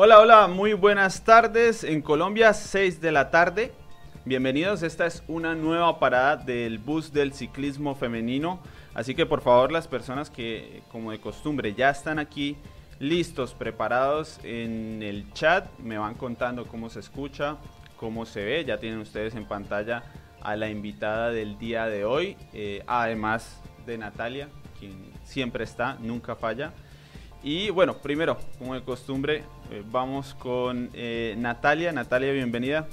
Hola, hola, muy buenas tardes. En Colombia, 6 de la tarde. Bienvenidos, esta es una nueva parada del bus del ciclismo femenino. Así que por favor las personas que como de costumbre ya están aquí listos, preparados en el chat, me van contando cómo se escucha, cómo se ve. Ya tienen ustedes en pantalla a la invitada del día de hoy, eh, además de Natalia, quien siempre está, nunca falla. Y bueno, primero, como de costumbre, eh, vamos con eh, Natalia. Natalia, bienvenida.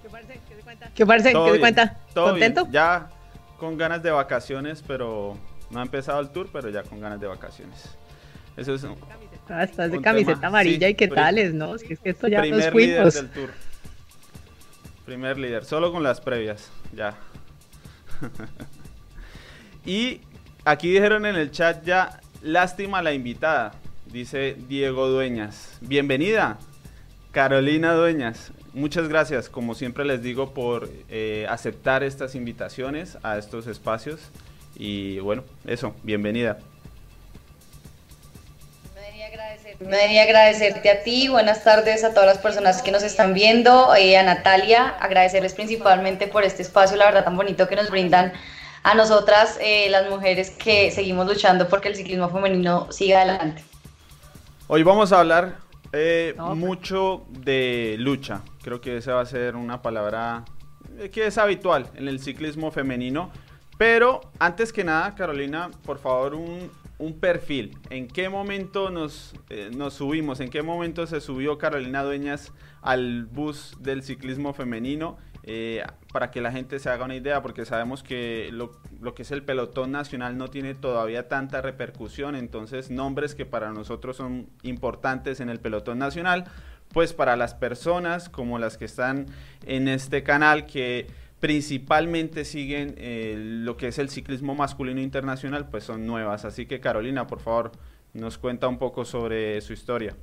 ¿Qué parece? ¿Qué se cuenta? ¿Qué parece? ¿Qué se cuenta? ¿Contento? Ya con ganas de vacaciones, pero no ha empezado el tour, pero ya con ganas de vacaciones. Eso es ah, estás de camiseta amarilla y qué tales, ¿no? Es que esto ya primer líder del tour. Primer líder, solo con las previas, ya. y aquí dijeron en el chat ya, lástima la invitada, dice Diego Dueñas. Bienvenida, Carolina Dueñas. Muchas gracias, como siempre les digo, por eh, aceptar estas invitaciones a estos espacios. Y bueno, eso, bienvenida. Me debería agradecerte a ti, buenas tardes a todas las personas que nos están viendo, eh, a Natalia, agradecerles principalmente por este espacio, la verdad tan bonito que nos brindan a nosotras, eh, las mujeres que seguimos luchando porque el ciclismo femenino siga adelante. Hoy vamos a hablar eh, pues. mucho de lucha, creo que esa va a ser una palabra que es habitual en el ciclismo femenino, pero antes que nada, Carolina, por favor, un, un perfil. ¿En qué momento nos, eh, nos subimos? ¿En qué momento se subió Carolina Dueñas al bus del ciclismo femenino? Eh, para que la gente se haga una idea, porque sabemos que lo, lo, que es el pelotón nacional no tiene todavía tanta repercusión, entonces nombres que para nosotros son importantes en el pelotón nacional, pues para las personas como las que están en este canal que principalmente siguen eh, lo que es el ciclismo masculino internacional, pues son nuevas. Así que Carolina, por favor, nos cuenta un poco sobre su historia.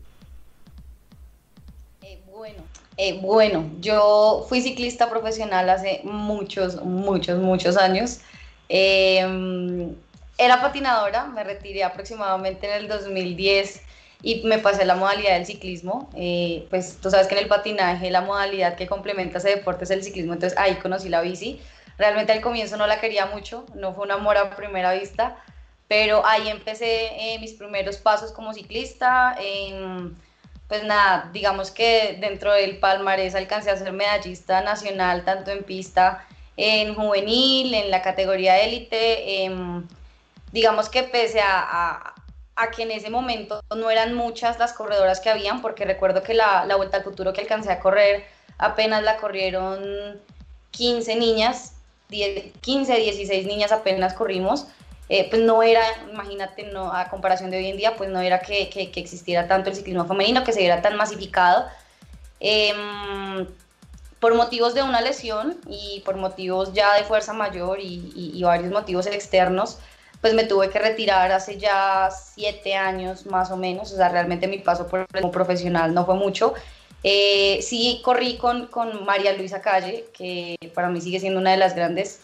Eh, bueno, eh, bueno, yo fui ciclista profesional hace muchos, muchos, muchos años. Em, era patinadora, me retiré aproximadamente en el 2010 y me pasé la modalidad del ciclismo. Eh, pues tú sabes que en el patinaje la modalidad que complementa ese deporte es el ciclismo, entonces ahí conocí la bici. Realmente al comienzo no la quería mucho, no fue un amor a primera vista, pero ahí empecé eh, mis primeros pasos como ciclista. Pues nada, digamos que dentro del palmarés alcancé a ser medallista nacional, tanto en pista, en juvenil, en la categoría élite. Em, digamos que pese a a que en ese momento no eran muchas las corredoras que habían, porque recuerdo que la, la Vuelta al Futuro que alcancé a correr apenas la corrieron 15 niñas, 15, 16 niñas apenas corrimos. Eh, pues no era, imagínate, no, a comparación de hoy en día, pues no era que, que, existiera tanto el ciclismo femenino, que se viera tan masificado. Em, por motivos de una lesión y por motivos ya de fuerza mayor y, y varios motivos externos, pues me tuve que retirar hace ya siete años más o menos, o sea, realmente mi paso por como profesional no fue mucho. Eh, sí corrí con, con María Luisa Calle, que para mí sigue siendo una de las grandes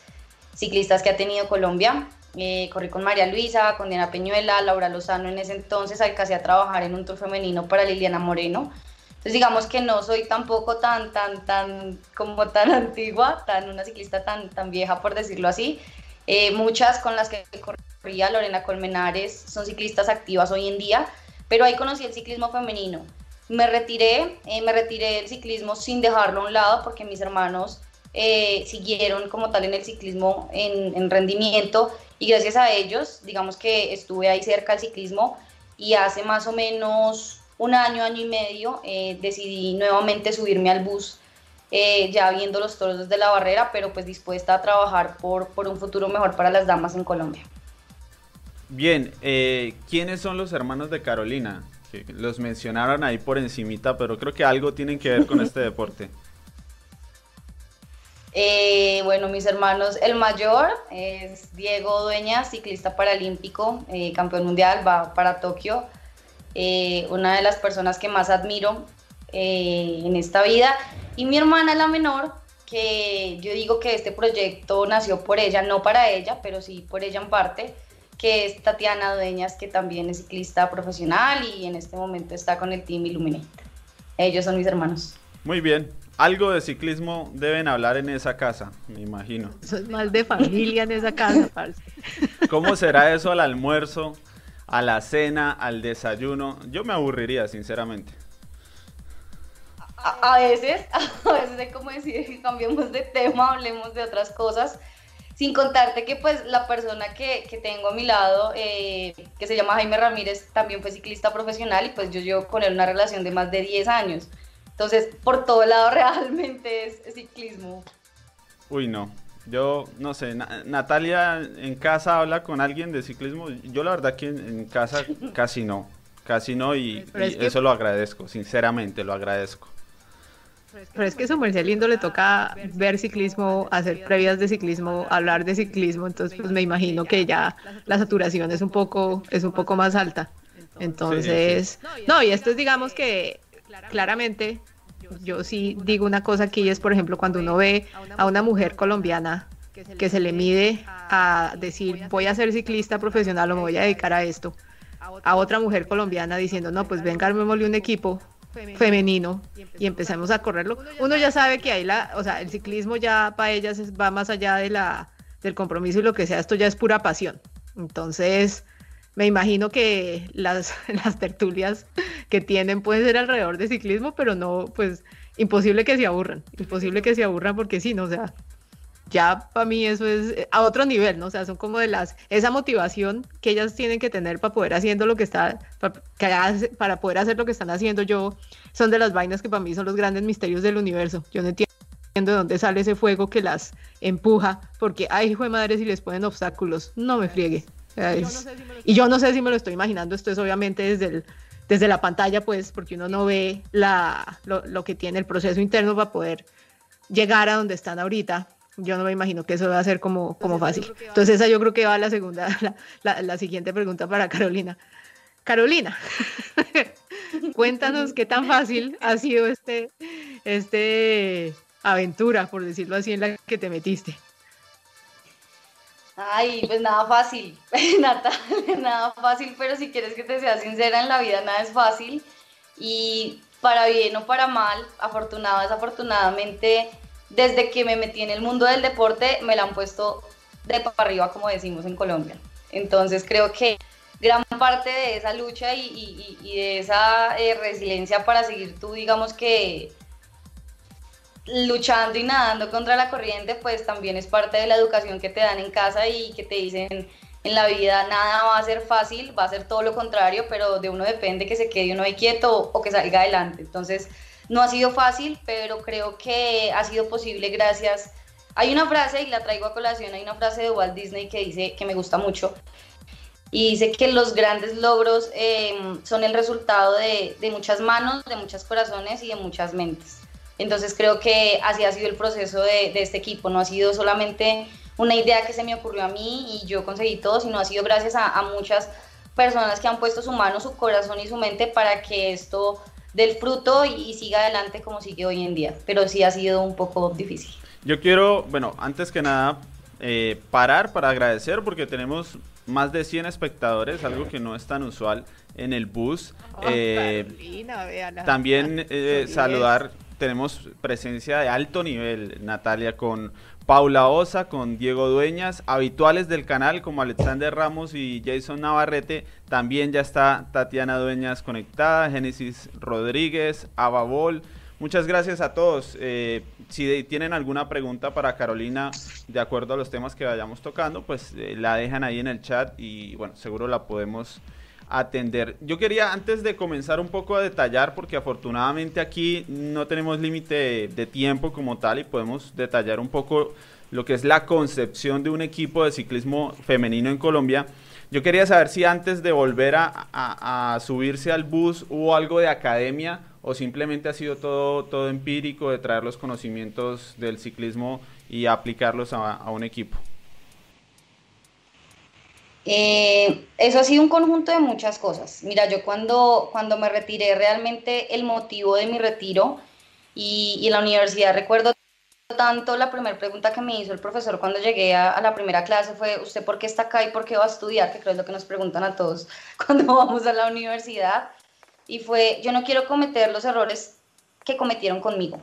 ciclistas que ha tenido Colombia. Eh, corrí con María Luisa, con Diana Peñuela, Laura Lozano en ese entonces, alcancé a trabajar en un tour femenino para Liliana Moreno. Entonces digamos que no soy tampoco tan, tan, tan, como tan antigua, tan una ciclista tan, tan vieja por decirlo así. Eh, muchas con las que corrí Lorena Colmenares, son ciclistas activas hoy en día, pero ahí conocí el ciclismo femenino. Me retiré, eh, me retiré del ciclismo sin dejarlo a un lado porque mis hermanos eh, siguieron como tal en el ciclismo en, rendimiento y gracias a ellos, digamos que estuve ahí cerca del ciclismo y hace más o menos un año, año y medio eh, decidí nuevamente subirme al bus ya viendo los toros desde la barrera, pero pues dispuesta a trabajar por, por un futuro mejor para las damas en Colombia. Bien, eh, ¿quiénes son los hermanos de Carolina? los mencionaron ahí por encimita, pero creo que algo tienen que ver con este deporte. Eh, bueno, mis hermanos, el mayor es Diego Dueña, ciclista paralímpico, eh, campeón mundial, va para Tokio. una de las personas que más admiro en esta vida. Y mi hermana, la menor, que yo digo que este proyecto nació por ella, no para ella, pero sí por ella en parte que es Tatiana Dueñas, que también es ciclista profesional y en este momento está con el Team Illuminate. Ellos son mis hermanos. Muy bien. Algo de ciclismo deben hablar en esa casa, me imagino. Eso es más de familia en esa casa, parce. ¿Cómo será eso al almuerzo, a la cena, al desayuno? Yo me aburriría, sinceramente. A, veces, a veces es como decir que cambiemos de tema, hablemos de otras cosas. Sin contarte que pues la persona que, que tengo a mi lado, eh, que se llama Jaime Ramírez, también fue ciclista profesional y pues yo llevo con él una relación de más de 10 años. Entonces, por todo lado realmente es, ciclismo. Uy, no. Yo no sé, Natalia en casa habla con alguien de ciclismo. Yo la verdad que en, casa casi no, casi no y, eso lo agradezco, sinceramente lo agradezco. Pero es que eso, Merced Lindo, le toca ver ciclismo, hacer previas de ciclismo, hablar de ciclismo, entonces pues me imagino que ya la saturación es un poco, es un poco más alta. Entonces, no, y esto es digamos que claramente. Yo sí digo una cosa aquí es, por ejemplo, cuando uno ve a una mujer colombiana que se le mide a decir voy a ser ciclista profesional o me voy a dedicar a esto, a otra mujer colombiana diciendo no, pues venga, armémosle un equipo femenino. y empecemos a correrlo, uno ya sabe que hay la, o sea, el ciclismo ya para ellas va más allá de la, del compromiso y lo que sea, esto ya es pura pasión. Entonces, me imagino que las, tertulias que tienen pueden ser alrededor de ciclismo, pero no, pues, imposible que se aburran, imposible que se aburran porque sí, no, o sea, ya para mí eso es eh, a otro nivel, ¿no? O sea, son como de las, esa motivación que ellas tienen que tener para poder haciendo lo que está, para, para poder hacer lo que están haciendo yo, son de las vainas que para mí son los grandes misterios del universo. Yo no entiendo de dónde sale ese fuego que las empuja, porque, ay, hijo de madre, si les ponen obstáculos, no me friegue. Y yo no sé si me lo estoy imaginando, esto es obviamente desde, el, desde la pantalla, pues, porque uno no ve la, lo, lo que tiene el proceso interno para poder llegar a donde están ahorita yo no me imagino que eso va a ser como, como fácil. Entonces esa yo creo que va a la segunda, la, la, siguiente pregunta para Carolina. Carolina, cuéntanos qué tan fácil ha sido este, este aventura, por decirlo así, en la que te metiste. Ay, pues nada fácil, Natalia, nada fácil, pero si quieres que te sea sincera en la vida, nada es fácil. Y para bien o para mal, afortunado, desafortunadamente, desde que me metí en el mundo del deporte, me la han puesto de para arriba, como decimos en Colombia. Entonces creo que gran parte de esa lucha y, de esa eh, resiliencia para seguir tú, digamos que luchando y nadando contra la corriente, pues también es parte de la educación que te dan en casa y que te dicen en la vida nada va a ser fácil, va a ser todo lo contrario, pero de uno depende que se quede uno ahí quieto o que salga adelante. Entonces, no ha sido fácil, pero creo que ha sido posible gracias. Hay una frase, y la traigo a colación, hay una frase de Walt Disney que dice que me gusta mucho, y dice que los grandes logros em, son el resultado de, muchas manos, de muchos corazones y de muchas mentes. Entonces creo que así ha sido el proceso de, este equipo, no ha sido solamente una idea que se me ocurrió a mí y yo conseguí todo, sino ha sido gracias a, a muchas personas que han puesto su mano, su corazón y su mente para que esto del fruto y, siga adelante como sigue hoy en día. Pero sí ha sido un poco difícil. Yo quiero, bueno, antes que nada, eh, parar para agradecer porque tenemos más de 100 espectadores, algo que no es tan usual en el bus. Eh, también eh, saludar, tenemos presencia de alto nivel, Natalia, con Paula Osa, con Diego Dueñas, habituales del canal como Alexander Ramos y Jason Navarrete. También ya está Tatiana Dueñas conectada, Génesis Rodríguez, Ababol. Muchas gracias a todos. Eh, si tienen alguna pregunta para Carolina, de acuerdo a los temas que vayamos tocando, pues eh, la dejan ahí en el chat y bueno, seguro la podemos atender. Yo quería antes de comenzar un poco a detallar, porque afortunadamente aquí no tenemos límite de, tiempo como tal y podemos detallar un poco lo que es la concepción de un equipo de ciclismo femenino en Colombia. Yo quería saber si antes de volver a, subirse al bus hubo algo de academia o simplemente ha sido todo, todo empírico de traer los conocimientos del ciclismo y aplicarlos a un equipo. Eh, eso ha sido un conjunto de muchas cosas. Mira, yo cuando, cuando me retiré, realmente el motivo de mi retiro y, la universidad recuerdo tanto, la primera pregunta que me hizo el profesor cuando llegué a, la primera clase fue, ¿usted por qué está acá y por qué va a estudiar? Que creo es lo que nos preguntan a todos cuando vamos a la universidad. Y fue, yo no quiero cometer los errores que cometieron conmigo.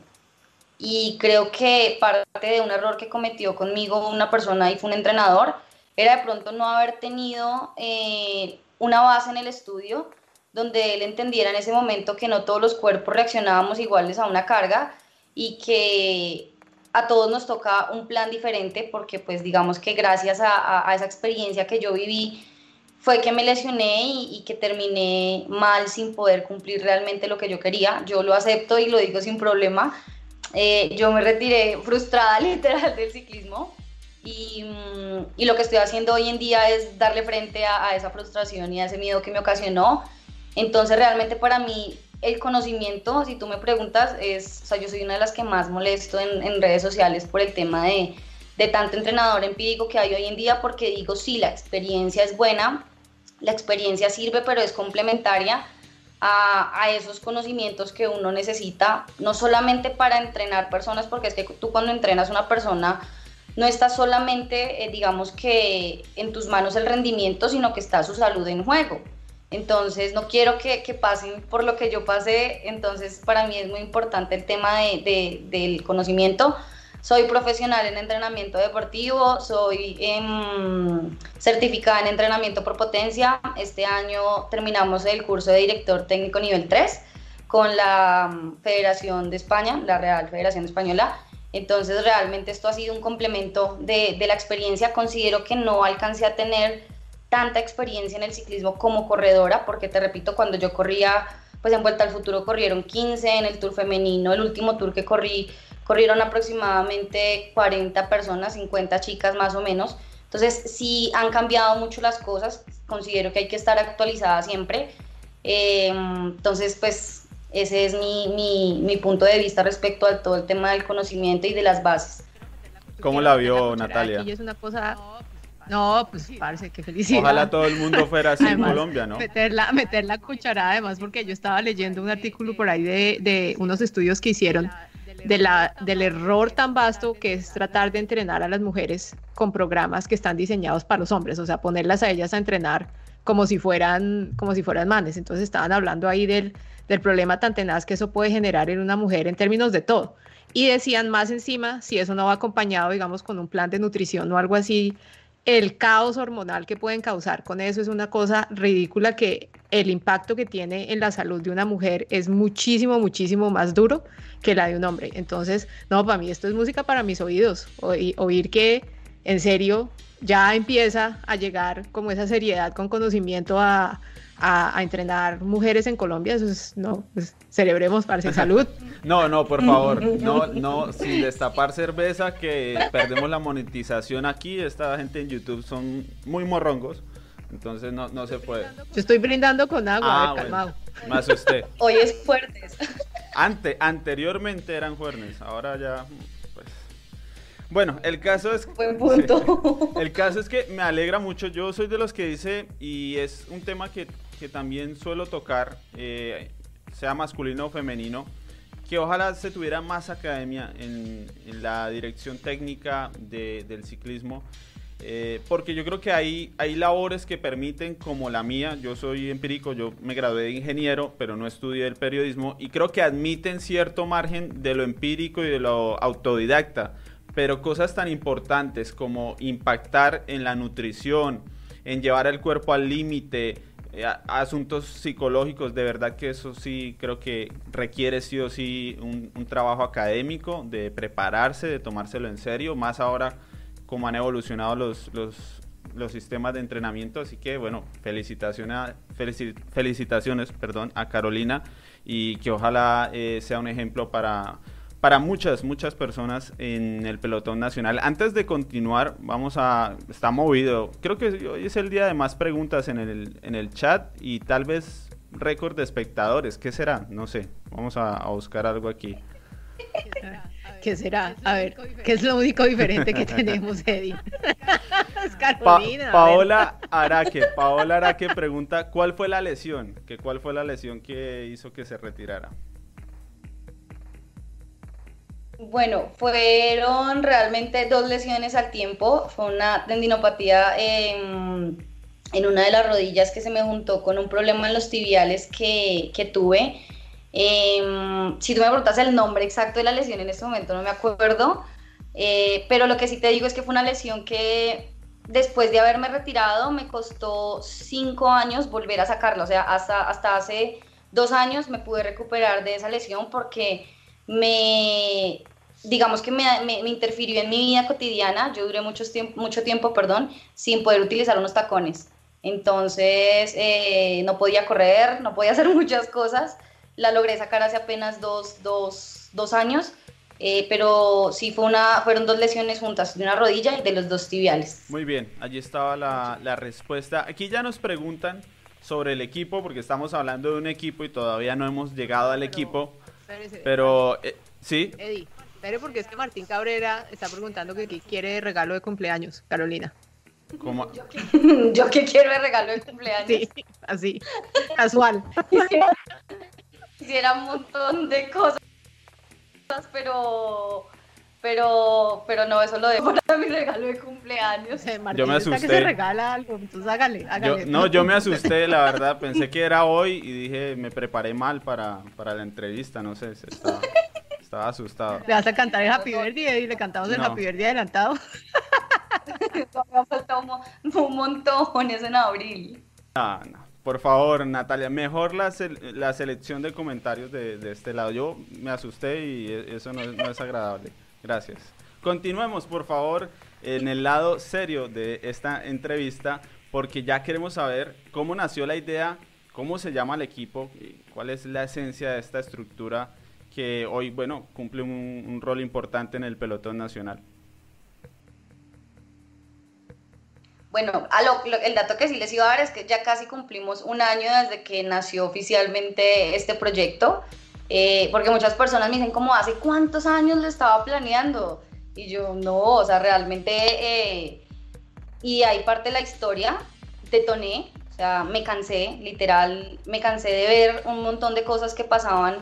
Y creo que parte de un error que cometió conmigo una persona y fue un entrenador era de pronto no haber tenido eh, una base en el estudio donde él entendiera en ese momento que no todos los cuerpos reaccionábamos iguales a una carga y que a todos nos toca un plan diferente porque pues digamos que gracias a, esa experiencia que yo viví fue que me lesioné y, que terminé mal sin poder cumplir realmente lo que yo quería. Yo lo acepto y lo digo sin problema. Eh, yo me retiré frustrada literal del ciclismo y, mm, y, lo que estoy haciendo hoy en día es darle frente a, esa frustración y a ese miedo que me ocasionó. Entonces realmente para mí el conocimiento, si tú me preguntas, es, o sea, yo soy una de las que más molesto en, en redes sociales por el tema de, de, tanto entrenador empírico que hay hoy en día, porque digo, sí, la experiencia es buena, la experiencia sirve, pero es complementaria a, a, esos conocimientos que uno necesita, no solamente para entrenar personas, porque es que tú cuando entrenas una persona no está solamente, eh, digamos que en tus manos el rendimiento, sino que está su salud en juego. Entonces, no quiero que, pasen por lo que yo pasé. Entonces, para mí es muy importante el tema de, del conocimiento. Soy profesional en entrenamiento deportivo, soy em, certificada en entrenamiento por potencia. Este año terminamos el curso de director técnico nivel 3 con la mm, Federación de España, la Real Federación Española. Entonces, realmente esto ha sido un complemento de, de la experiencia. Considero que no alcancé a tener tanta experiencia en el ciclismo como corredora, porque te repito, cuando yo corría, pues en Vuelta al Futuro corrieron 15, en el Tour femenino, el último tour que corrí, corrieron aproximadamente 40 personas, 50 chicas más o menos. Entonces, sí han cambiado mucho las cosas, considero que hay que estar actualizada siempre. Eh, entonces, pues ese es mi, mi, mi punto de vista respecto a todo el tema del conocimiento y de las bases. ¿Cómo la vio Natalia? es una cosa no, pues parece que felicidad. Ojalá todo el mundo fuera así en Colombia, ¿no? Meter la, meter la cucharada, además, porque yo estaba leyendo un artículo por ahí de, de unos estudios que hicieron de la, del error tan vasto que es tratar de entrenar a las mujeres con programas que están diseñados para los hombres, o sea, ponerlas a ellas a entrenar como si fueran, como si fueran manes. Entonces estaban hablando ahí del, del problema tan tenaz que eso puede generar en una mujer en términos de todo. Y decían más encima, si eso no va acompañado, digamos, con un plan de nutrición o algo así, el caos hormonal que pueden causar con eso es una cosa ridícula que el impacto que tiene en la salud de una mujer es muchísimo, muchísimo más duro que la de un hombre. Entonces, no, para mí esto es música para mis oídos. oír que en serio ya empieza a llegar como esa seriedad con conocimiento a, a, entrenar mujeres en Colombia, eso es, no, pues, cerebremos, para salud. no, no, por favor, no, no, sin destapar cerveza, que perdemos la monetización aquí, esta gente en YouTube son muy morrongos, entonces no, no se puede. Yo estoy brindando con agua, ah, calmado. más usted. Hoy es fuertes. Ante, anteriormente eran fuertes, ahora ya... Pues. Bueno, el caso es Buen punto. el caso es que me alegra mucho. Yo soy de los que dice y es un tema que que también suelo tocar, eh, sea masculino o femenino, que ojalá se tuviera más academia en, la dirección técnica del ciclismo, eh, porque yo creo que hay, hay labores que permiten, como la mía, yo soy empírico, yo me gradué de ingeniero, pero no estudié el periodismo, y creo que admiten cierto margen de lo empírico y de lo autodidacta, pero cosas tan importantes como impactar en la nutrición, en llevar el cuerpo al límite, asuntos psicológicos, de verdad que eso sí creo que requiere sí o sí un, trabajo académico, de prepararse, de tomárselo en serio, más ahora como han evolucionado los, los, los sistemas de entrenamiento, así que bueno, felicitaciones, felicitaciones perdón, a Carolina y que ojalá eh, sea un ejemplo para para muchas, muchas personas en el pelotón nacional. Antes de continuar, vamos a... Está movido. Creo que hoy es el día de más preguntas en el, en el chat y tal vez récord de espectadores. ¿Qué será? No sé. Vamos a, buscar algo aquí. ¿Qué será? A ver, ¿qué es lo único diferente que tenemos, Eddie? es Carolina. Paola Araque, Paola Araque pregunta, ¿cuál fue la lesión? ¿Que ¿Cuál fue la lesión que hizo que se retirara? Bueno, fueron realmente dos lesiones al tiempo. Fue una tendinopatía en, una de las rodillas que se me juntó con un problema en los tibiales que, tuve. Em, si tú me preguntas el nombre exacto de la lesión en este momento no me acuerdo, eh, pero lo que sí te digo es que fue una lesión que después de haberme retirado me costó cinco años volver a sacarla, o sea, hasta, hasta hace dos años me pude recuperar de esa lesión porque me, digamos que me, interfirió en mi vida cotidiana, yo duré mucho tiempo, mucho tiempo perdón, sin poder utilizar unos tacones. Entonces eh, no podía correr, no podía hacer muchas cosas. La logré sacar hace apenas dos, dos, dos años, eh, pero sí fue una, fueron dos lesiones juntas, de una rodilla y de los dos tibiales. Muy bien, allí estaba la, la respuesta. Aquí ya nos preguntan sobre el equipo, porque estamos hablando de un equipo y todavía no hemos llegado al equipo. Pero, eh, sí. Eddie, pero porque es que Martín Cabrera está preguntando que quiere regalo de cumpleaños, Carolina. ¿Cómo? ¿Yo qué, quiero de regalo de cumpleaños? Sí, así, casual. Quisiera un montón de cosas, pero pero, pero no, eso lo dejo para mi regalo de cumpleaños. yo me asusté. que se regala algo, entonces hágale, hágale. no, yo me asusté, la verdad, pensé que era hoy y dije, me preparé mal para, para la entrevista, no sé, estaba, estaba asustado. ¿Le vas a cantar el Happy Birthday y le cantamos el Happy Birthday adelantado? me ha faltado un, montón, es en abril. No, no. Por favor, Natalia, mejor la, la selección de comentarios de, de, este lado. Yo me asusté y e, eso no, no es agradable. Gracias. Continuemos, por favor, en el lado serio de esta entrevista, porque ya queremos saber cómo nació la idea, cómo se llama el equipo, cuál es la esencia de esta estructura que hoy, bueno, cumple un, rol importante en el pelotón nacional. Bueno, el dato que sí les iba a dar es que ya casi cumplimos un año desde que nació oficialmente este proyecto. Eh, porque muchas personas me dicen, como hace cuántos años lo estaba planeando? Y yo, no, o sea, realmente, eh, y ahí parte de la historia, detoné, o sea, me cansé, literal, me cansé de ver un montón de cosas que pasaban,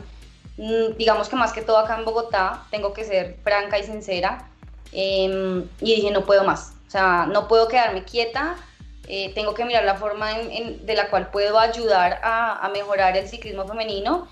mm, digamos que más que todo acá en Bogotá, tengo que ser franca y sincera, em, y dije, no puedo más, o sea, no puedo quedarme quieta, eh, tengo que mirar la forma de la cual puedo ayudar a, a mejorar el ciclismo femenino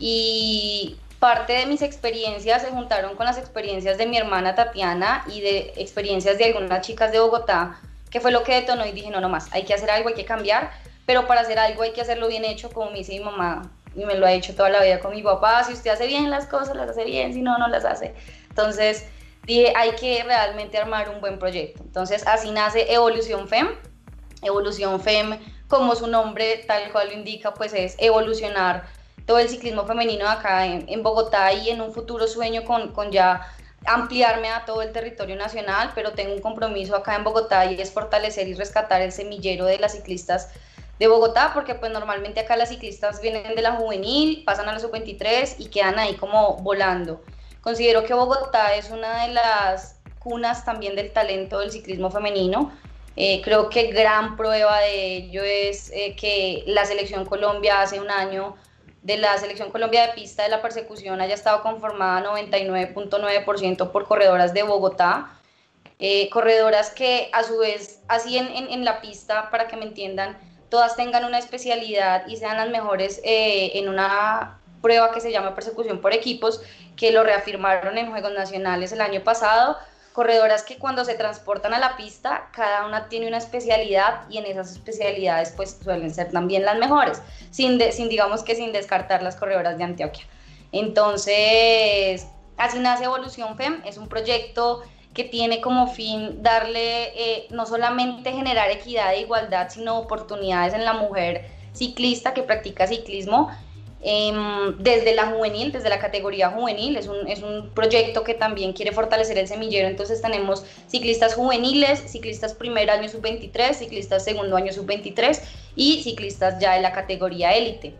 y parte de mis experiencias se juntaron con las experiencias de mi hermana Tatiana y de experiencias de algunas chicas de Bogotá, que fue lo que detonó y dije, no, no más, hay que hacer algo, hay que cambiar, pero para hacer algo hay que hacerlo bien hecho, como me dice mi mamá, y me lo ha hecho toda la vida con mi papá, si usted hace bien las cosas, las hace bien, si no, no las hace. Entonces dije, hay que realmente armar un buen proyecto. Entonces así nace Evolución FEM. Evolución FEM, como su nombre tal cual lo indica, pues es evolucionar todo el ciclismo femenino acá en, Bogotá y en un futuro sueño con, con ya ampliarme a todo el territorio nacional, pero tengo un compromiso acá en Bogotá y es fortalecer y rescatar el semillero de las ciclistas de Bogotá, porque pues normalmente acá las ciclistas vienen de la juvenil, pasan a la sub-23 y quedan ahí como volando. Considero que Bogotá es una de las cunas también del talento del ciclismo femenino. Eh, creo que gran prueba de ello es eh, que la selección Colombia hace un año de la Selección Colombia de Pista de la Persecución haya estado conformada 99.9% por corredoras de Bogotá, eh, corredoras que a su vez, así en, en, la pista, para que me entiendan, todas tengan una especialidad y sean las mejores eh, en una prueba que se llama persecución por equipos, que lo reafirmaron en Juegos Nacionales el año pasado, corredoras que cuando se transportan a la pista, cada una tiene una especialidad y en esas especialidades pues suelen ser también las mejores, sin, digamos que sin descartar las corredoras de Antioquia. Entonces, así nace Evolución FEM, es un proyecto que tiene como fin darle eh, no solamente generar equidad e igualdad, sino oportunidades en la mujer ciclista que practica ciclismo Em, desde la juvenil, desde la categoría juvenil. Es un, es un proyecto que también quiere fortalecer el semillero. Entonces tenemos ciclistas juveniles, ciclistas primer año sub-23, ciclistas segundo año sub-23 y ciclistas ya de la categoría élite.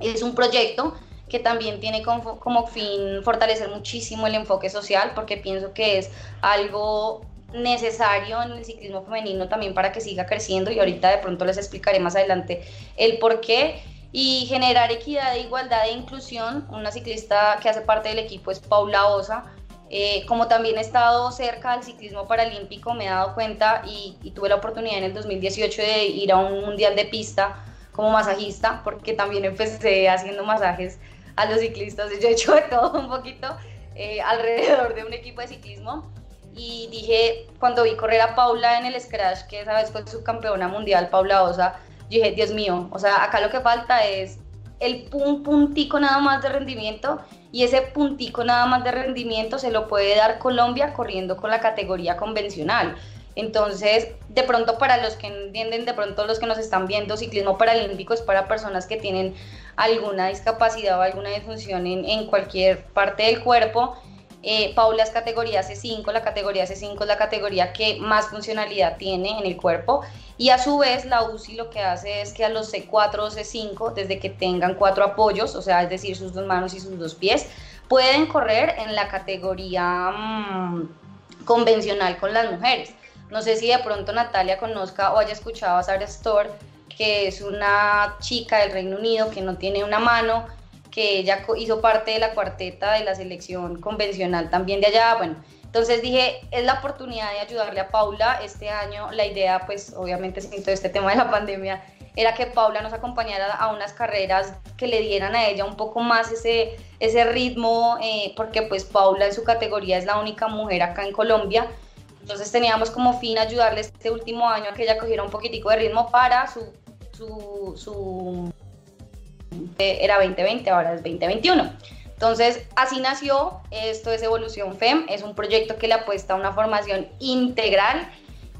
Es un proyecto que también tiene como, como fin fortalecer muchísimo el enfoque social porque pienso que es algo necesario en el ciclismo femenino también para que siga creciendo y ahorita de pronto les explicaré más adelante el por qué y generar equidad, igualdad e inclusión. Una ciclista que hace parte del equipo es Paula Osa. Eh, como también he estado cerca del ciclismo paralímpico, me he dado cuenta y, tuve la oportunidad en el 2018 de ir a un mundial de pista como masajista, porque también empecé haciendo masajes a los ciclistas. Yo he hecho de todo un poquito eh, alrededor de un equipo de ciclismo. Y dije, cuando vi correr a Paula en el Scratch, que esa vez fue subcampeona mundial, Paula Osa, yo dije, Dios mío, o sea, acá lo que falta es el un puntico nada más de rendimiento y ese puntico nada más de rendimiento se lo puede dar Colombia corriendo con la categoría convencional. Entonces, de pronto para los que entienden, de pronto los que nos están viendo, ciclismo paralímpico es para personas que tienen alguna discapacidad o alguna disfunción en, en cualquier parte del cuerpo. Eh, Paula es categoría C5, la categoría C5 es la categoría que más funcionalidad tiene en el cuerpo y a su vez la UCI lo que hace es que a los C4 o C5, desde que tengan cuatro apoyos, o sea, es decir, sus dos manos y sus dos pies, pueden correr en la categoría mm, convencional con las mujeres. No sé si de pronto Natalia conozca o haya escuchado a Sarah Store, que es una chica del Reino Unido que no tiene una mano, que ella hizo parte de la cuarteta de la selección convencional también de allá. Bueno, entonces dije, es la oportunidad de ayudarle a Paula. Este año la idea, pues obviamente sin todo este tema de la pandemia, era que Paula nos acompañara a unas carreras que le dieran a ella un poco más ese, ese ritmo, eh, porque pues Paula en su categoría es la única mujer acá en Colombia entonces teníamos como fin ayudarle este último año a que ella cogiera un poquitico de ritmo para su, su, era 2020, ahora es 2021. Entonces, así nació, esto es Evolución FEM, es un proyecto que le apuesta a una formación integral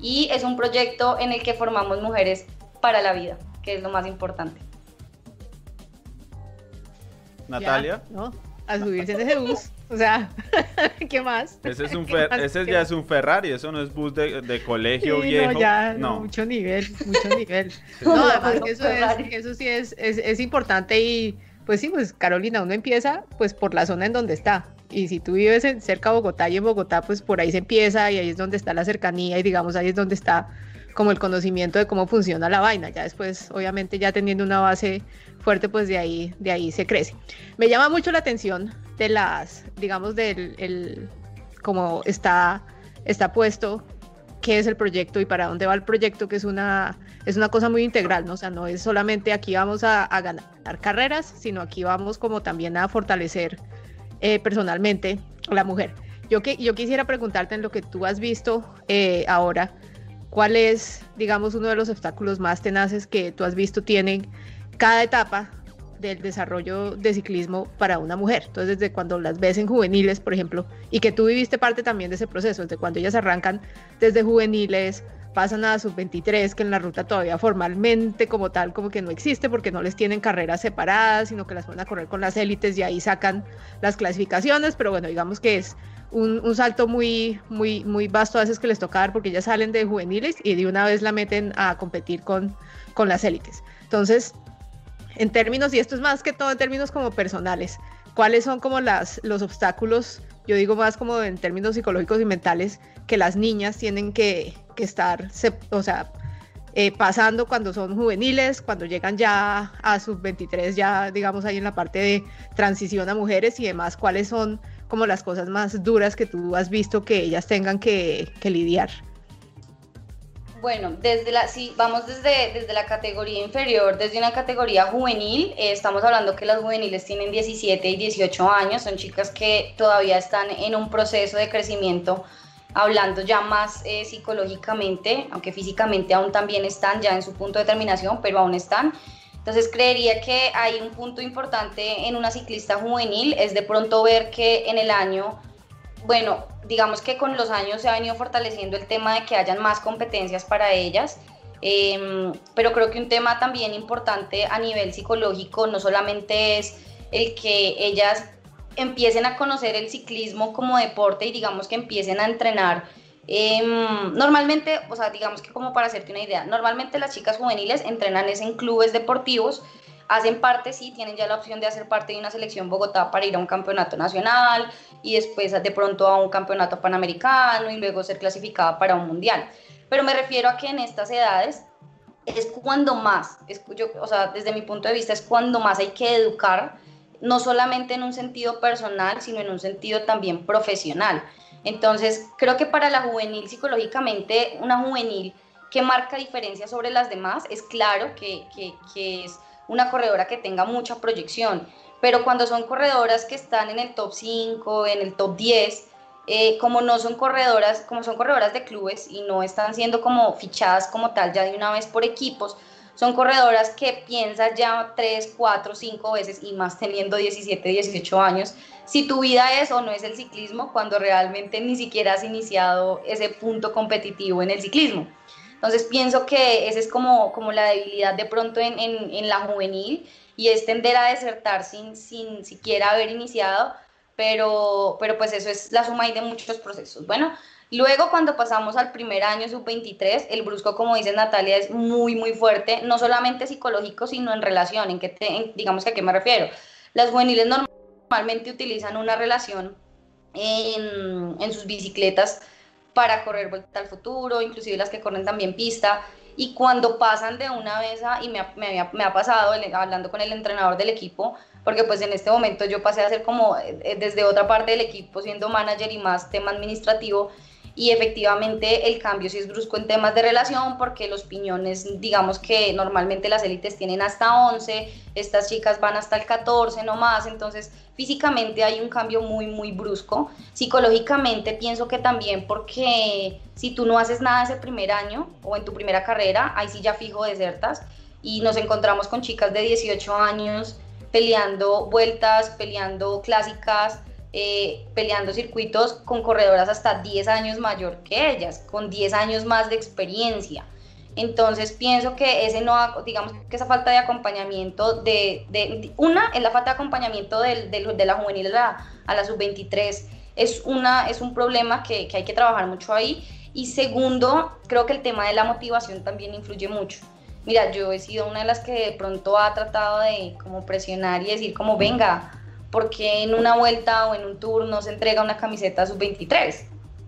y es un proyecto en el que formamos mujeres para la vida, que es lo más importante. Natalia. ¿no? A subirse en ese bus. O sea, ¿qué más? Ese, es un ese ya es un Ferrari, eso no es bus de, de colegio viejo. No, ya, no. mucho nivel, mucho nivel. No, además que eso, es, eso sí es, es, es, importante y pues sí, pues Carolina, uno empieza pues por la zona en donde está. Y si tú vives en, cerca de Bogotá y en Bogotá, pues por ahí se empieza y ahí es donde está la cercanía y digamos ahí es donde está como el conocimiento de cómo funciona la vaina. Ya después, obviamente, ya teniendo una base fuerte, pues de ahí, de ahí se crece. Me llama mucho la atención de las, digamos, del el, está, está puesto, qué es el proyecto y para dónde va el proyecto, que es una, es una cosa muy integral, ¿no? O sea, no es solamente aquí vamos a, ganar carreras, sino aquí vamos como también a fortalecer eh, personalmente a la mujer. Yo, que, yo quisiera preguntarte en lo que tú has visto eh, ahora, ¿cuál es, digamos, uno de los obstáculos más tenaces que tú has visto tienen cada etapa del desarrollo de ciclismo para una mujer. Entonces, desde cuando las ves en juveniles, por ejemplo, y que tú viviste parte también de ese proceso, desde cuando ellas arrancan desde juveniles, pasan a sub-23, que en la ruta todavía formalmente como tal, como que no existe porque no les tienen carreras separadas, sino que las ponen a correr con las élites y ahí sacan las clasificaciones, pero bueno, digamos que es un, un, salto muy, muy, muy vasto a veces que les toca dar porque ellas salen de juveniles y de una vez la meten a competir con, con las élites. Entonces, en términos, y esto es más que todo en términos como personales, ¿cuáles son como las, los obstáculos, yo digo más como en términos psicológicos y mentales, que las niñas tienen que, que estar, o sea, eh, pasando cuando son juveniles, cuando llegan ya a sus 23, ya digamos ahí en la parte de transición a mujeres y demás, cuáles son como las cosas más duras que tú has visto que ellas tengan que, lidiar. Bueno, desde la, si vamos desde, desde la categoría inferior, desde una categoría juvenil, eh, estamos hablando que las juveniles tienen 17 y 18 años, son chicas que todavía están en un proceso de crecimiento, hablando ya más eh, psicológicamente, aunque físicamente aún también están ya en su punto de terminación, pero aún están. Entonces creería que hay un punto importante en una ciclista juvenil, es de pronto ver que en el año bueno, digamos que con los años se ha venido fortaleciendo el tema de que hayan más competencias para ellas, em, pero creo que un tema también importante a nivel psicológico no solamente es el que ellas empiecen a conocer el ciclismo como deporte y digamos que empiecen a entrenar. Em, normalmente, o sea, digamos que como para hacerte una idea, normalmente las chicas juveniles entrenan en clubes deportivos, hacen parte, sí, tienen ya la opción de hacer parte de una selección Bogotá para ir a un campeonato nacional y después de pronto a un campeonato panamericano y luego ser clasificada para un mundial. Pero me refiero a que en estas edades es cuando más, o sea, desde mi punto de vista es cuando más hay que educar, no solamente en un sentido personal, sino en un sentido también profesional. Entonces, creo que para la juvenil, psicológicamente, una juvenil que marca diferencia sobre las demás, es claro que, que es una corredora que tenga mucha proyección, pero cuando son corredoras que están en el top 5, en el top 10, eh, como no son corredoras, como son corredoras de clubes y no están siendo como fichadas como tal ya de una vez por equipos, son corredoras que piensan ya 3, 4, 5 veces y más teniendo 17, 18 años, si tu vida es o no es el ciclismo, cuando realmente ni siquiera has iniciado ese punto competitivo en el ciclismo. Entonces pienso que esa es como, como la debilidad de pronto en, en, en la juvenil y es tender a desertar sin, sin siquiera haber iniciado, pero, pero pues eso es la suma de muchos procesos. Bueno, luego cuando pasamos al primer año sub-23, el brusco, como dice Natalia, es muy, muy fuerte, no solamente psicológico, sino en relación, en que digamos a qué me refiero. Las juveniles normalmente utilizan una relación en, en sus bicicletas para correr vuelta al futuro, inclusive las que corren también pista, y cuando pasan de una vez a, y me me, ha pasado hablando con el entrenador del equipo, porque pues en este momento yo pasé a ser como eh, desde otra parte del equipo, siendo manager y más tema administrativo, y efectivamente el cambio sí es brusco en temas de relación porque los piñones, digamos que normalmente las élites tienen hasta 11, estas chicas van hasta el 14 no más, entonces físicamente hay un cambio muy, muy brusco. Psicológicamente pienso que también porque si tú no haces nada ese primer año o en tu primera carrera, ahí sí ya fijo desertas y nos encontramos con chicas de 18 años peleando vueltas, peleando clásicas, eh, peleando circuitos con corredoras hasta 10 años mayor que ellas, con 10 años más de experiencia. Entonces pienso que ese no, digamos que esa falta de acompañamiento de, de una es la falta de acompañamiento de la juvenil a la, a la sub-23 es, una, es un problema que, que hay que trabajar mucho ahí. Y segundo, creo que el tema de la motivación también influye mucho. Mira, yo he sido una de las que de pronto ha tratado de como presionar y decir como venga, porque en una vuelta o en un tour no se entrega una camiseta sub-23,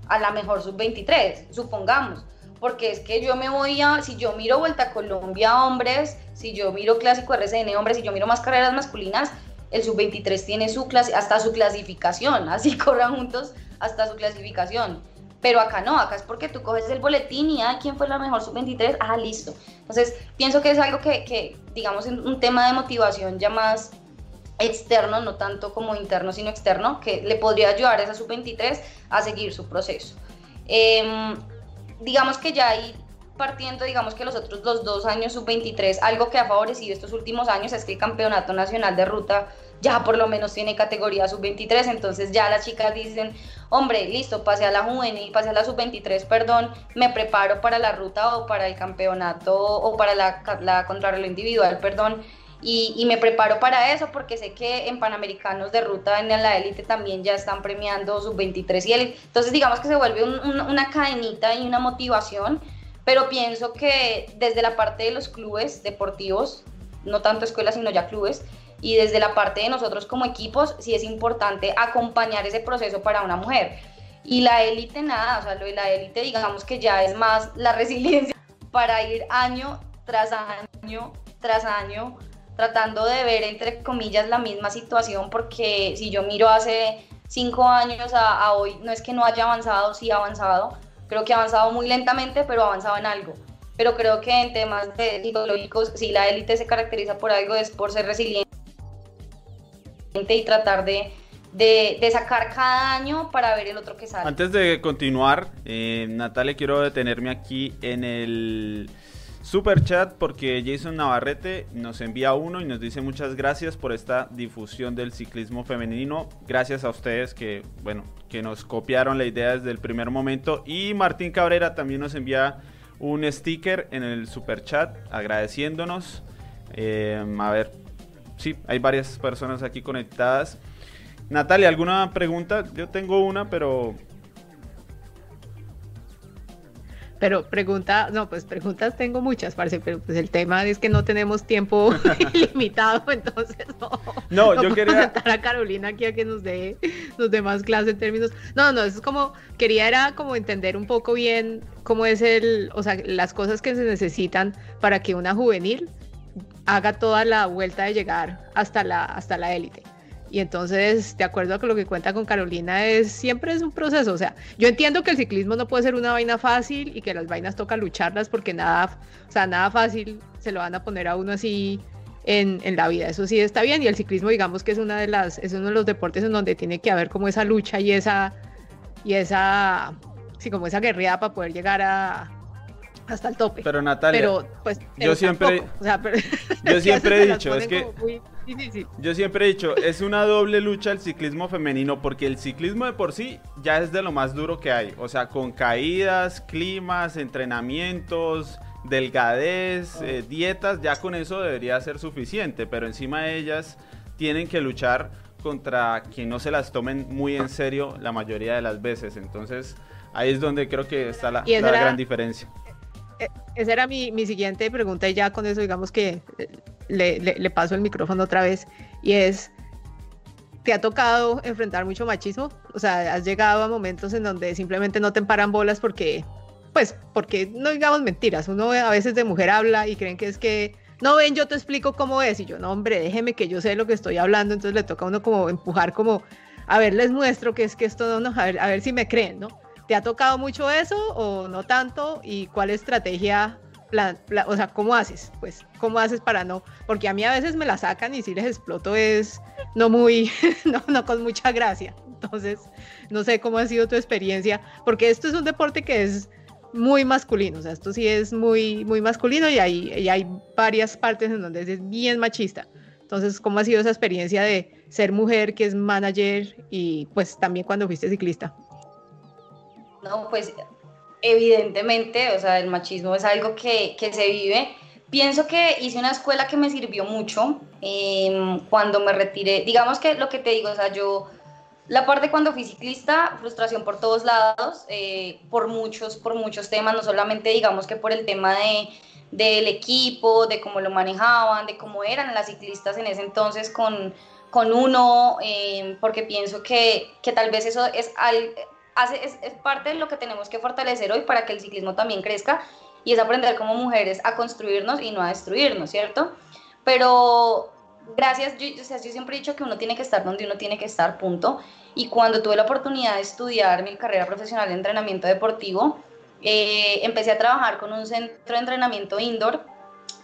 a la mejor sub-23, supongamos, porque es que yo me voy a, si yo miro Vuelta a Colombia hombres, si yo miro Clásico RCN hombres, si yo miro más carreras masculinas, el sub-23 tiene su clase, hasta su clasificación, así corran juntos hasta su clasificación. Pero acá no, acá es porque tú coges el boletín y, ah, ¿quién fue la mejor sub-23? Ah, listo. Entonces, pienso que es algo que, que digamos, un tema de motivación ya más externo, no tanto como interno, sino externo, que le podría ayudar a esa sub-23 a seguir su proceso. Em, digamos que ya ahí partiendo, digamos que los otros los dos años sub-23, algo que ha favorecido estos últimos años es que el Campeonato Nacional de Ruta ya por lo menos tiene categoría sub-23, entonces ya las chicas dicen, hombre, listo, pase a la juvenil, pase a la sub-23, perdón, me preparo para la ruta o para el campeonato o para la, la contrarreloj individual, perdón, y, me preparo para eso porque sé que en Panamericanos de ruta en la élite también ya están premiando sub 23 y él. Entonces digamos que se vuelve una cadenita y una motivación, pero pienso que desde la parte de los clubes deportivos, no tanto escuelas sino ya clubes, y desde la parte de nosotros como equipos, sí es importante acompañar ese proceso para una mujer. Y la élite nada, o sea, lo de la élite digamos que ya es más la resiliencia para ir año tras año tras año tratando de ver entre comillas la misma situación porque si yo miro hace cinco años a, hoy, no es que no haya avanzado, sí ha avanzado, creo que ha avanzado muy lentamente, pero ha avanzado en algo. Pero creo que en temas de psicológicos, si la élite se caracteriza por algo, es por ser resiliente y tratar de, de, sacar cada año para ver el otro que sale. Antes de continuar, eh, Natalia, quiero detenerme aquí en el Super chat porque Jason Navarrete nos envía uno y nos dice muchas gracias por esta difusión del ciclismo femenino. Gracias a ustedes que, bueno, que nos copiaron la idea desde el primer momento. Y Martín Cabrera también nos envía un sticker en el super chat agradeciéndonos. Eh, a ver, sí, hay varias personas aquí conectadas. Natalia, ¿alguna pregunta? Yo tengo una, pero Pero pregunta, no, pues preguntas tengo muchas, parce, pero pues el tema es que no tenemos tiempo ilimitado, entonces no. No, yo quería. a Carolina aquí a que nos dé los demás clases en términos. No, no, es como, quería era como entender un poco bien cómo es el, o sea, las cosas que se necesitan para que una juvenil haga toda la vuelta de llegar hasta la, hasta la élite. Y entonces, de acuerdo con lo que cuenta con Carolina, es siempre es un proceso. O sea, yo entiendo que el ciclismo no puede ser una vaina fácil y que las vainas toca lucharlas porque nada, o sea, nada fácil se lo van a poner a uno así en, en, la vida. Eso sí está bien. Y el ciclismo, digamos que es una de las, es uno de los deportes en donde tiene que haber como esa lucha y esa, y esa, sí, como esa guerrilla para poder llegar a, hasta el tope. Pero Natalia, pero, pues, yo siempre, o sea, pero, yo siempre he dicho, es que yo siempre he dicho, es una doble lucha el ciclismo femenino porque el ciclismo de por sí ya es de lo más duro que hay, o sea, con caídas, climas, entrenamientos, delgadez, eh, dietas, ya con eso debería ser suficiente, pero encima de ellas tienen que luchar contra quien no se las tomen muy en serio la mayoría de las veces, entonces ahí es donde creo que está la, la gran diferencia. Eh, esa era mi, mi, siguiente pregunta y ya con eso digamos que eh, le, le, paso el micrófono otra vez y es, ¿te ha tocado enfrentar mucho machismo? O sea, has llegado a momentos en donde simplemente no te paran bolas porque, pues, porque no digamos mentiras, uno a veces de mujer habla y creen que es que, no ven, yo te explico cómo es y yo, no, hombre, déjeme que yo sé lo que estoy hablando, entonces le toca a uno como empujar como, a ver, les muestro que es que esto no, a ver, a ver si me creen, ¿no? ¿Te ha tocado mucho eso o no tanto? ¿Y cuál estrategia, o sea, cómo haces? Pues, ¿cómo haces para no? Porque a mí a veces me la sacan y si les exploto es no muy, no, no con mucha gracia. Entonces, no sé cómo ha sido tu experiencia, porque esto es un deporte que es muy masculino, o sea, esto sí es muy, muy masculino y hay, y hay varias partes en donde es bien machista. Entonces, ¿cómo ha sido esa experiencia de ser mujer que es manager y pues también cuando fuiste ciclista? No, pues evidentemente, o sea, el machismo es algo que, que se vive. Pienso que hice una escuela que me sirvió mucho em, cuando me retiré. Digamos que lo que te digo, o sea, yo, la parte cuando fui ciclista, frustración por todos lados, eh, por muchos, por muchos temas, no solamente digamos que por el tema de, del equipo, de cómo lo manejaban, de cómo eran las ciclistas en ese entonces con, con uno, em, porque pienso que, que, tal vez eso es al, es, es, parte de lo que tenemos que fortalecer hoy para que el ciclismo también crezca y es aprender como mujeres a construirnos y no a destruirnos, ¿cierto? Pero gracias, yo, yo siempre he dicho que uno tiene que estar donde uno tiene que estar, punto. Y cuando tuve la oportunidad de estudiar mi carrera profesional de entrenamiento deportivo, eh, empecé a trabajar con un centro de entrenamiento indoor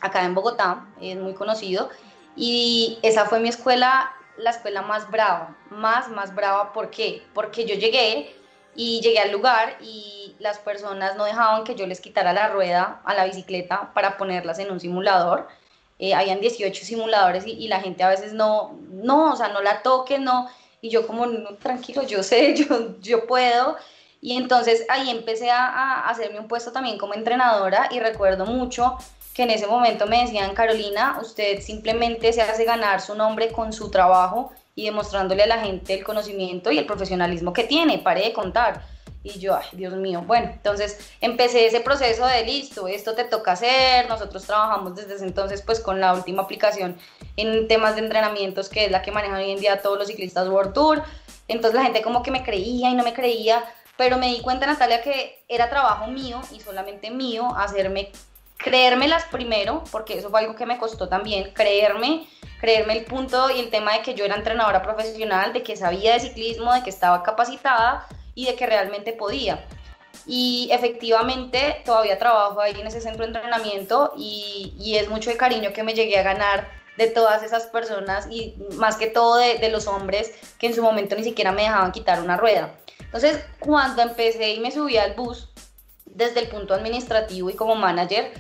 acá en Bogotá, es muy conocido, y esa fue mi escuela, la escuela más brava, más, más brava, ¿por qué? Porque yo llegué y llegué al lugar y las personas no dejaban que yo les quitara la rueda a la bicicleta para ponerlas en un simulador. Eh, habían 18 simuladores y, la gente a veces no, no, o sea, no la toque, no. Y yo como, tranquilo, yo sé, yo, yo puedo. Y entonces ahí empecé a, a hacerme un puesto también como entrenadora y recuerdo mucho que en ese momento me decían, Carolina, usted simplemente se hace ganar su nombre con su trabajo y demostrándole a la gente el conocimiento y el profesionalismo que tiene, pare de contar. Y yo, ay, Dios mío, bueno, entonces empecé ese proceso de listo, esto te toca hacer, nosotros trabajamos desde ese entonces pues con la última aplicación en temas de entrenamientos que es la que manejan hoy en día todos los ciclistas World Tour, entonces la gente como que me creía y no me creía, pero me di cuenta Natalia que era trabajo mío y solamente mío hacerme creérmelas primero, porque eso fue algo que me costó también, creerme, creerme el punto y el tema de que yo era entrenadora profesional, de que sabía de ciclismo, de que estaba capacitada y de que realmente podía. Y efectivamente todavía trabajo ahí en ese centro de entrenamiento y, y es mucho el cariño que me llegué a ganar de todas esas personas y más que todo de, de los hombres que en su momento ni siquiera me dejaban quitar una rueda. Entonces, cuando empecé y me subí al bus, desde el punto administrativo y como manager,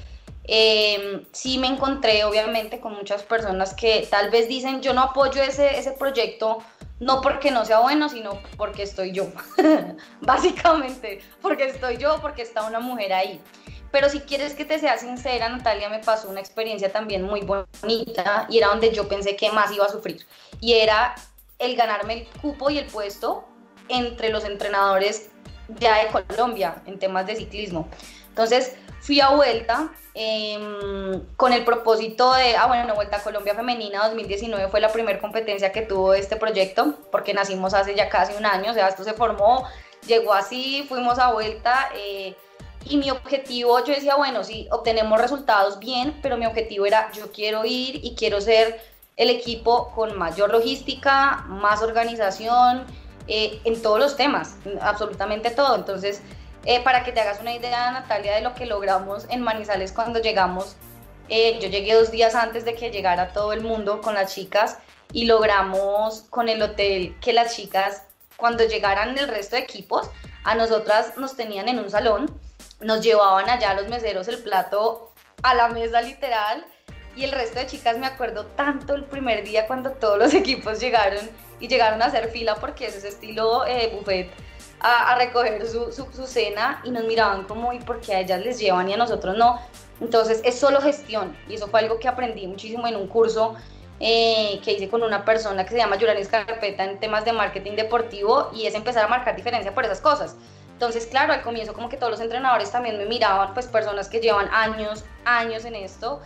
eh, sí me encontré obviamente con muchas personas que tal vez dicen yo no apoyo ese, ese proyecto no porque no sea bueno, sino porque estoy yo, básicamente, porque estoy yo, porque está una mujer ahí. Pero si quieres que te sea sincera, Natalia, me pasó una experiencia también muy bonita y era donde yo pensé que más iba a sufrir. Y era el ganarme el cupo y el puesto entre los entrenadores ya de Colombia en temas de ciclismo. Entonces, fui a vuelta em, con el propósito de, ah bueno, Vuelta a Colombia Femenina 2019 fue la primera competencia que tuvo este proyecto, porque nacimos hace ya casi un año, o sea, esto se formó, llegó así, fuimos a vuelta. Eh, y mi objetivo, yo decía, bueno, sí, obtenemos resultados bien, pero mi objetivo era, yo quiero ir y quiero ser el equipo con mayor logística, más organización, eh, en todos los temas, absolutamente todo. Entonces, eh, para que te hagas una idea, Natalia, de lo que logramos en Manizales cuando llegamos, eh, yo llegué dos días antes de que llegara todo el mundo con las chicas y logramos con el hotel que las chicas, cuando llegaran el resto de equipos, a nosotras nos tenían en un salón, nos llevaban allá los meseros el plato a la mesa literal y el resto de chicas me acuerdo tanto el primer día cuando todos los equipos llegaron y llegaron a hacer fila porque es ese estilo eh, buffet a, recoger su, su, cena y nos miraban como y por qué a ellas les llevan y a nosotros no. Entonces es solo gestión y eso fue algo que aprendí muchísimo en un curso eh, que hice con una persona que se llama Yuranis Carpeta en temas de marketing deportivo y es empezar a marcar diferencia por esas cosas. Entonces, claro, al comienzo como que todos los entrenadores también me miraban, pues personas que llevan años, años en esto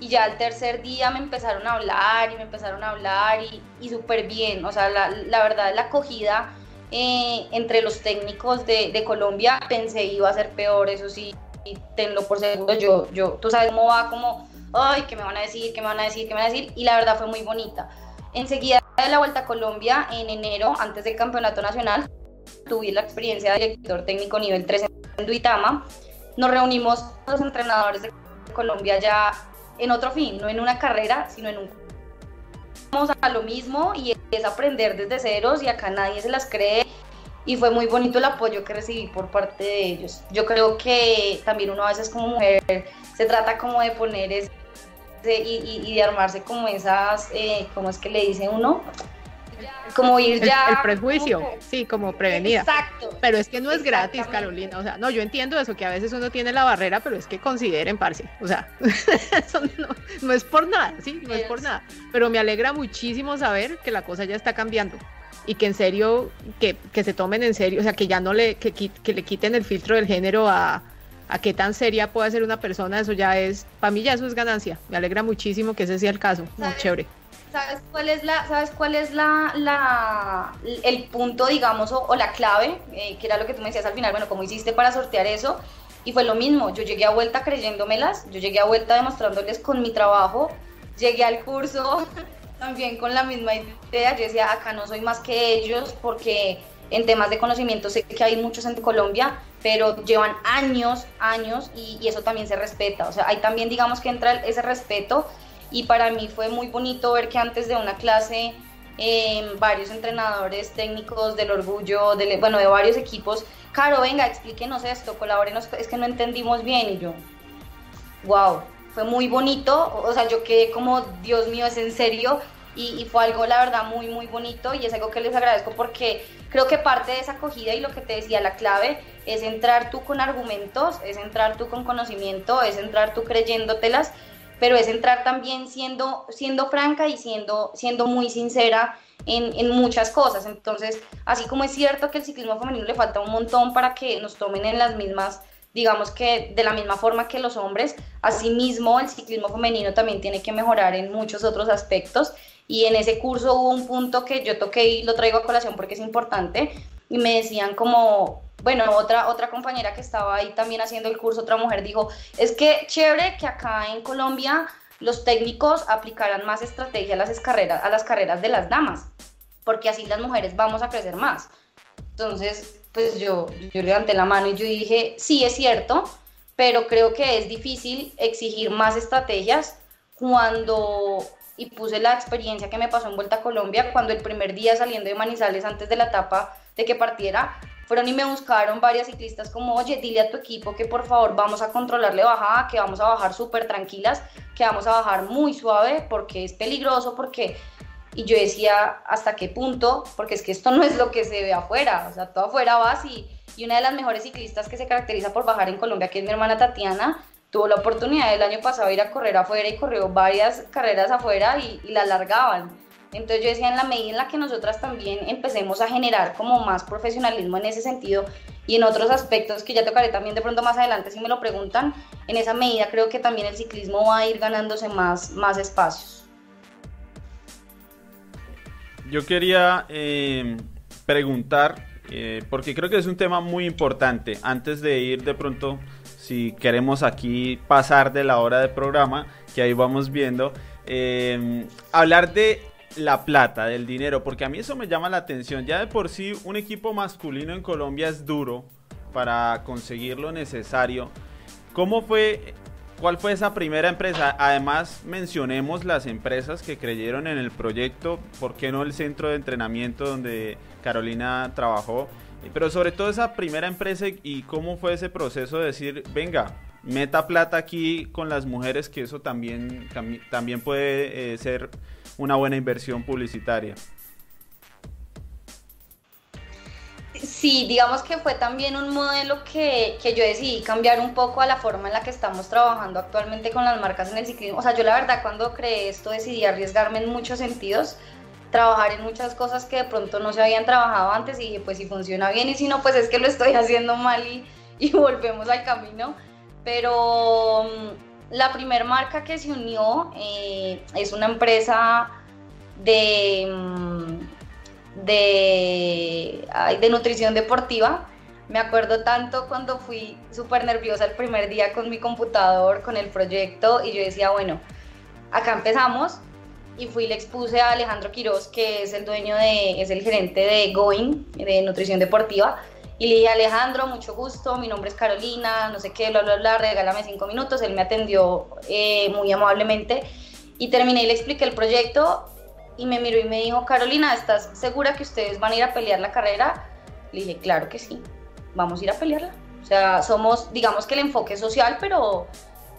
y ya al tercer día me empezaron a hablar y me empezaron a hablar y, y súper bien, o sea, la, la, verdad la acogida eh, entre los técnicos de, Colombia pensé iba a ser peor, eso sí, tenlo por seguro, yo, yo, tú sabes cómo va, como, ay, ¿qué me van a decir? ¿Qué me van a decir? ¿Qué me van a decir? Y la verdad fue muy bonita. Enseguida de la Vuelta a Colombia, en enero, antes del Campeonato Nacional, tuve la experiencia de director técnico nivel 3 en Duitama. Nos reunimos los entrenadores de Colombia ya en otro fin, no en una carrera, sino en un... Vamos a lo mismo y es aprender desde ceros y acá nadie se las cree y fue muy bonito el apoyo que recibí por parte de ellos. Yo creo que también uno a veces como mujer se trata como de poner ese, y, y, de armarse como esas, eh, ¿cómo es que le dice uno? Como ir ya. El, prejuicio, sí, como prevenida. Exacto. Pero es que no es gratis, Carolina. O sea, no, yo entiendo eso, que a veces uno tiene la barrera, pero es que consideren, parce. O sea, eso no, es por nada, sí, no es por nada. Pero me alegra muchísimo saber que la cosa ya está cambiando y que en serio, que, que se tomen en serio, o sea, que ya no le, que, que le quiten el filtro del género a, a qué tan seria puede ser una persona, eso ya es, para mí ya eso es ganancia. Me alegra muchísimo que ese sea el caso. Muy chévere. ¿Sabes cuál es la, sabes cuál es la, la el punto, digamos, o, la clave, eh, que era lo que tú me decías al final, bueno, cómo hiciste para sortear eso? Y fue lo mismo, yo llegué a vuelta creyéndomelas, yo llegué a vuelta demostrándoles con mi trabajo, llegué al curso también con la misma idea, yo decía, acá no soy más que ellos porque en temas de conocimiento sé que hay muchos en Colombia, pero llevan años, años y, y eso también se respeta, o sea, ahí también digamos que entra ese respeto y para mí fue muy bonito ver que antes de una clase em, varios entrenadores técnicos del orgullo, bueno, de varios equipos, Caro, venga, explíquenos esto, colaborenos, es que no entendimos bien y yo, wow, fue muy bonito, o sea, yo quedé como, Dios mío, es en serio, y, y, fue algo, la verdad, muy, muy bonito y es algo que les agradezco porque creo que parte de esa acogida y lo que te decía, la clave es entrar tú con argumentos, es entrar tú con conocimiento, es entrar tú creyéndotelas pero es entrar también siendo, siendo franca y siendo, siendo muy sincera en, en, muchas cosas. Entonces, así como es cierto que el ciclismo femenino le falta un montón para que nos tomen en las mismas, digamos que de la misma forma que los hombres, asimismo el ciclismo femenino también tiene que mejorar en muchos otros aspectos. Y en ese curso hubo un punto que yo toqué y lo traigo a colación porque es importante, y me decían como, bueno, otra, otra compañera que estaba ahí también haciendo el curso, otra mujer dijo, es que chévere que acá en Colombia los técnicos aplicaran más estrategia a las carreras, a las carreras de las damas, porque así las mujeres vamos a crecer más. Entonces, pues yo, yo levanté la mano y yo dije, sí, es cierto, pero creo que es difícil exigir más estrategias cuando, y puse la experiencia que me pasó en Vuelta a Colombia, cuando el primer día saliendo de Manizales antes de la etapa de que partiera, fueron y me buscaron varias ciclistas como, oye, dile a tu equipo que por favor vamos a controlarle bajada, que vamos a bajar súper tranquilas, que vamos a bajar muy suave porque es peligroso, porque... Y yo decía, ¿hasta qué punto? Porque es que esto no es lo que se ve afuera, o sea, todo afuera vas y, una de las mejores ciclistas que se caracteriza por bajar en Colombia, que es mi hermana Tatiana, tuvo la oportunidad el año pasado de ir a correr afuera y corrió varias carreras afuera y, y la alargaban. Entonces yo decía, en la medida en la que nosotras también empecemos a generar como más profesionalismo en ese sentido y en otros aspectos que ya tocaré también de pronto más adelante si me lo preguntan, en esa medida creo que también el ciclismo va a ir ganándose más, más espacios. Yo quería eh, preguntar, eh, porque creo que es un tema muy importante, antes de ir de pronto, si queremos aquí pasar de la hora de programa, que ahí vamos viendo, eh, hablar de la plata, del dinero, porque a mí eso me llama la atención. Ya de por sí un equipo masculino en Colombia es duro para conseguir lo necesario. ¿Cómo fue, cuál fue esa primera empresa? Además mencionemos las empresas que creyeron en el proyecto, ¿por qué no el centro de entrenamiento donde Carolina trabajó? Pero sobre todo esa primera empresa y cómo fue ese proceso de decir, venga, meta plata aquí con las mujeres, que eso también, también puede eh, ser una buena inversión publicitaria. Sí, digamos que fue también un modelo que, que, yo decidí cambiar un poco a la forma en la que estamos trabajando actualmente con las marcas en el ciclismo. O sea, yo la verdad cuando creé esto decidí arriesgarme en muchos sentidos, trabajar en muchas cosas que de pronto no se habían trabajado antes y dije, pues si funciona bien y si no, pues es que lo estoy haciendo mal y, y volvemos al camino. Pero la primera marca que se unió eh, es una empresa de, mm, de, nutrición deportiva. Me acuerdo tanto cuando fui súper nerviosa el primer día con mi computador, con el proyecto, y yo decía, bueno, acá empezamos. Y fui y le expuse a Alejandro Quiroz, que es el dueño de, es el gerente de Going, de nutrición deportiva y le dije, Alejandro, mucho gusto, mi nombre es Carolina, no sé qué, bla, bla, bla, regálame cinco minutos. Él me atendió eh, muy amablemente y terminé y le expliqué el proyecto y me miró y me dijo, Carolina, ¿estás segura que ustedes van a ir a pelear la carrera? Le dije, claro que sí, vamos a ir a pelearla. O sea, somos, digamos que el enfoque social, pero,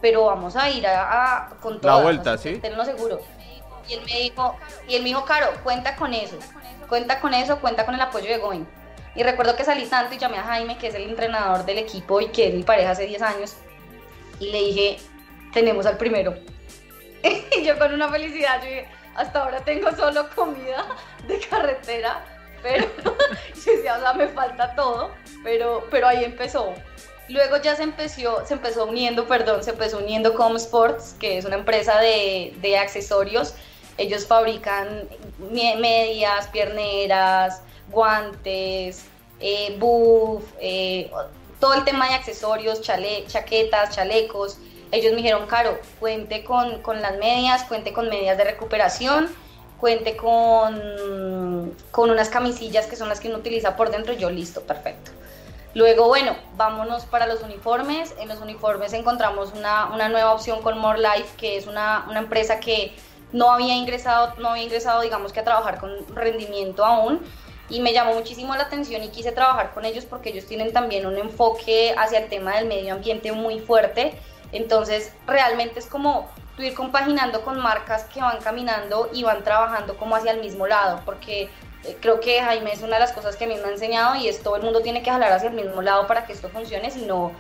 pero vamos a ir a, con toda La vuelta, ¿sí? Tenlo seguro. Y él me dijo, y él me dijo, Caro, cuenta con eso, cuenta con eso, cuenta con el apoyo de Going y recuerdo que salí tanto y llamé a Jaime, que es el entrenador del equipo y que es mi pareja hace 10 años, y le dije, tenemos al primero. y yo con una felicidad, yo hasta ahora tengo solo comida de carretera, pero yo decía, o sea, me falta todo, pero, pero ahí empezó. Luego ya se empezó, se empezó uniendo, perdón, se empezó uniendo Com Sports, que es una empresa de, de accesorios. Ellos fabrican medias, pierneras, guantes, eh, buff, eh, todo el tema de accesorios, chaquetas, chalecos. Ellos me dijeron, Caro, cuente con, con, las medias, cuente con medias de recuperación, cuente con, con unas camisillas que son las que uno utiliza por dentro. Yo, listo, perfecto. Luego, bueno, vámonos para los uniformes. En los uniformes encontramos una, una nueva opción con More Life, que es una, una, empresa que no había ingresado, no había ingresado, digamos que a trabajar con rendimiento aún y me llamó muchísimo la atención y quise trabajar con ellos porque ellos tienen también un enfoque hacia el tema del medio ambiente muy fuerte. Entonces, realmente es como tú ir compaginando con marcas que van caminando y van trabajando como hacia el mismo lado, porque eh, creo que Jaime es una de las cosas que a mí me ha enseñado y es todo el mundo tiene que jalar hacia el mismo lado para que esto funcione, si no,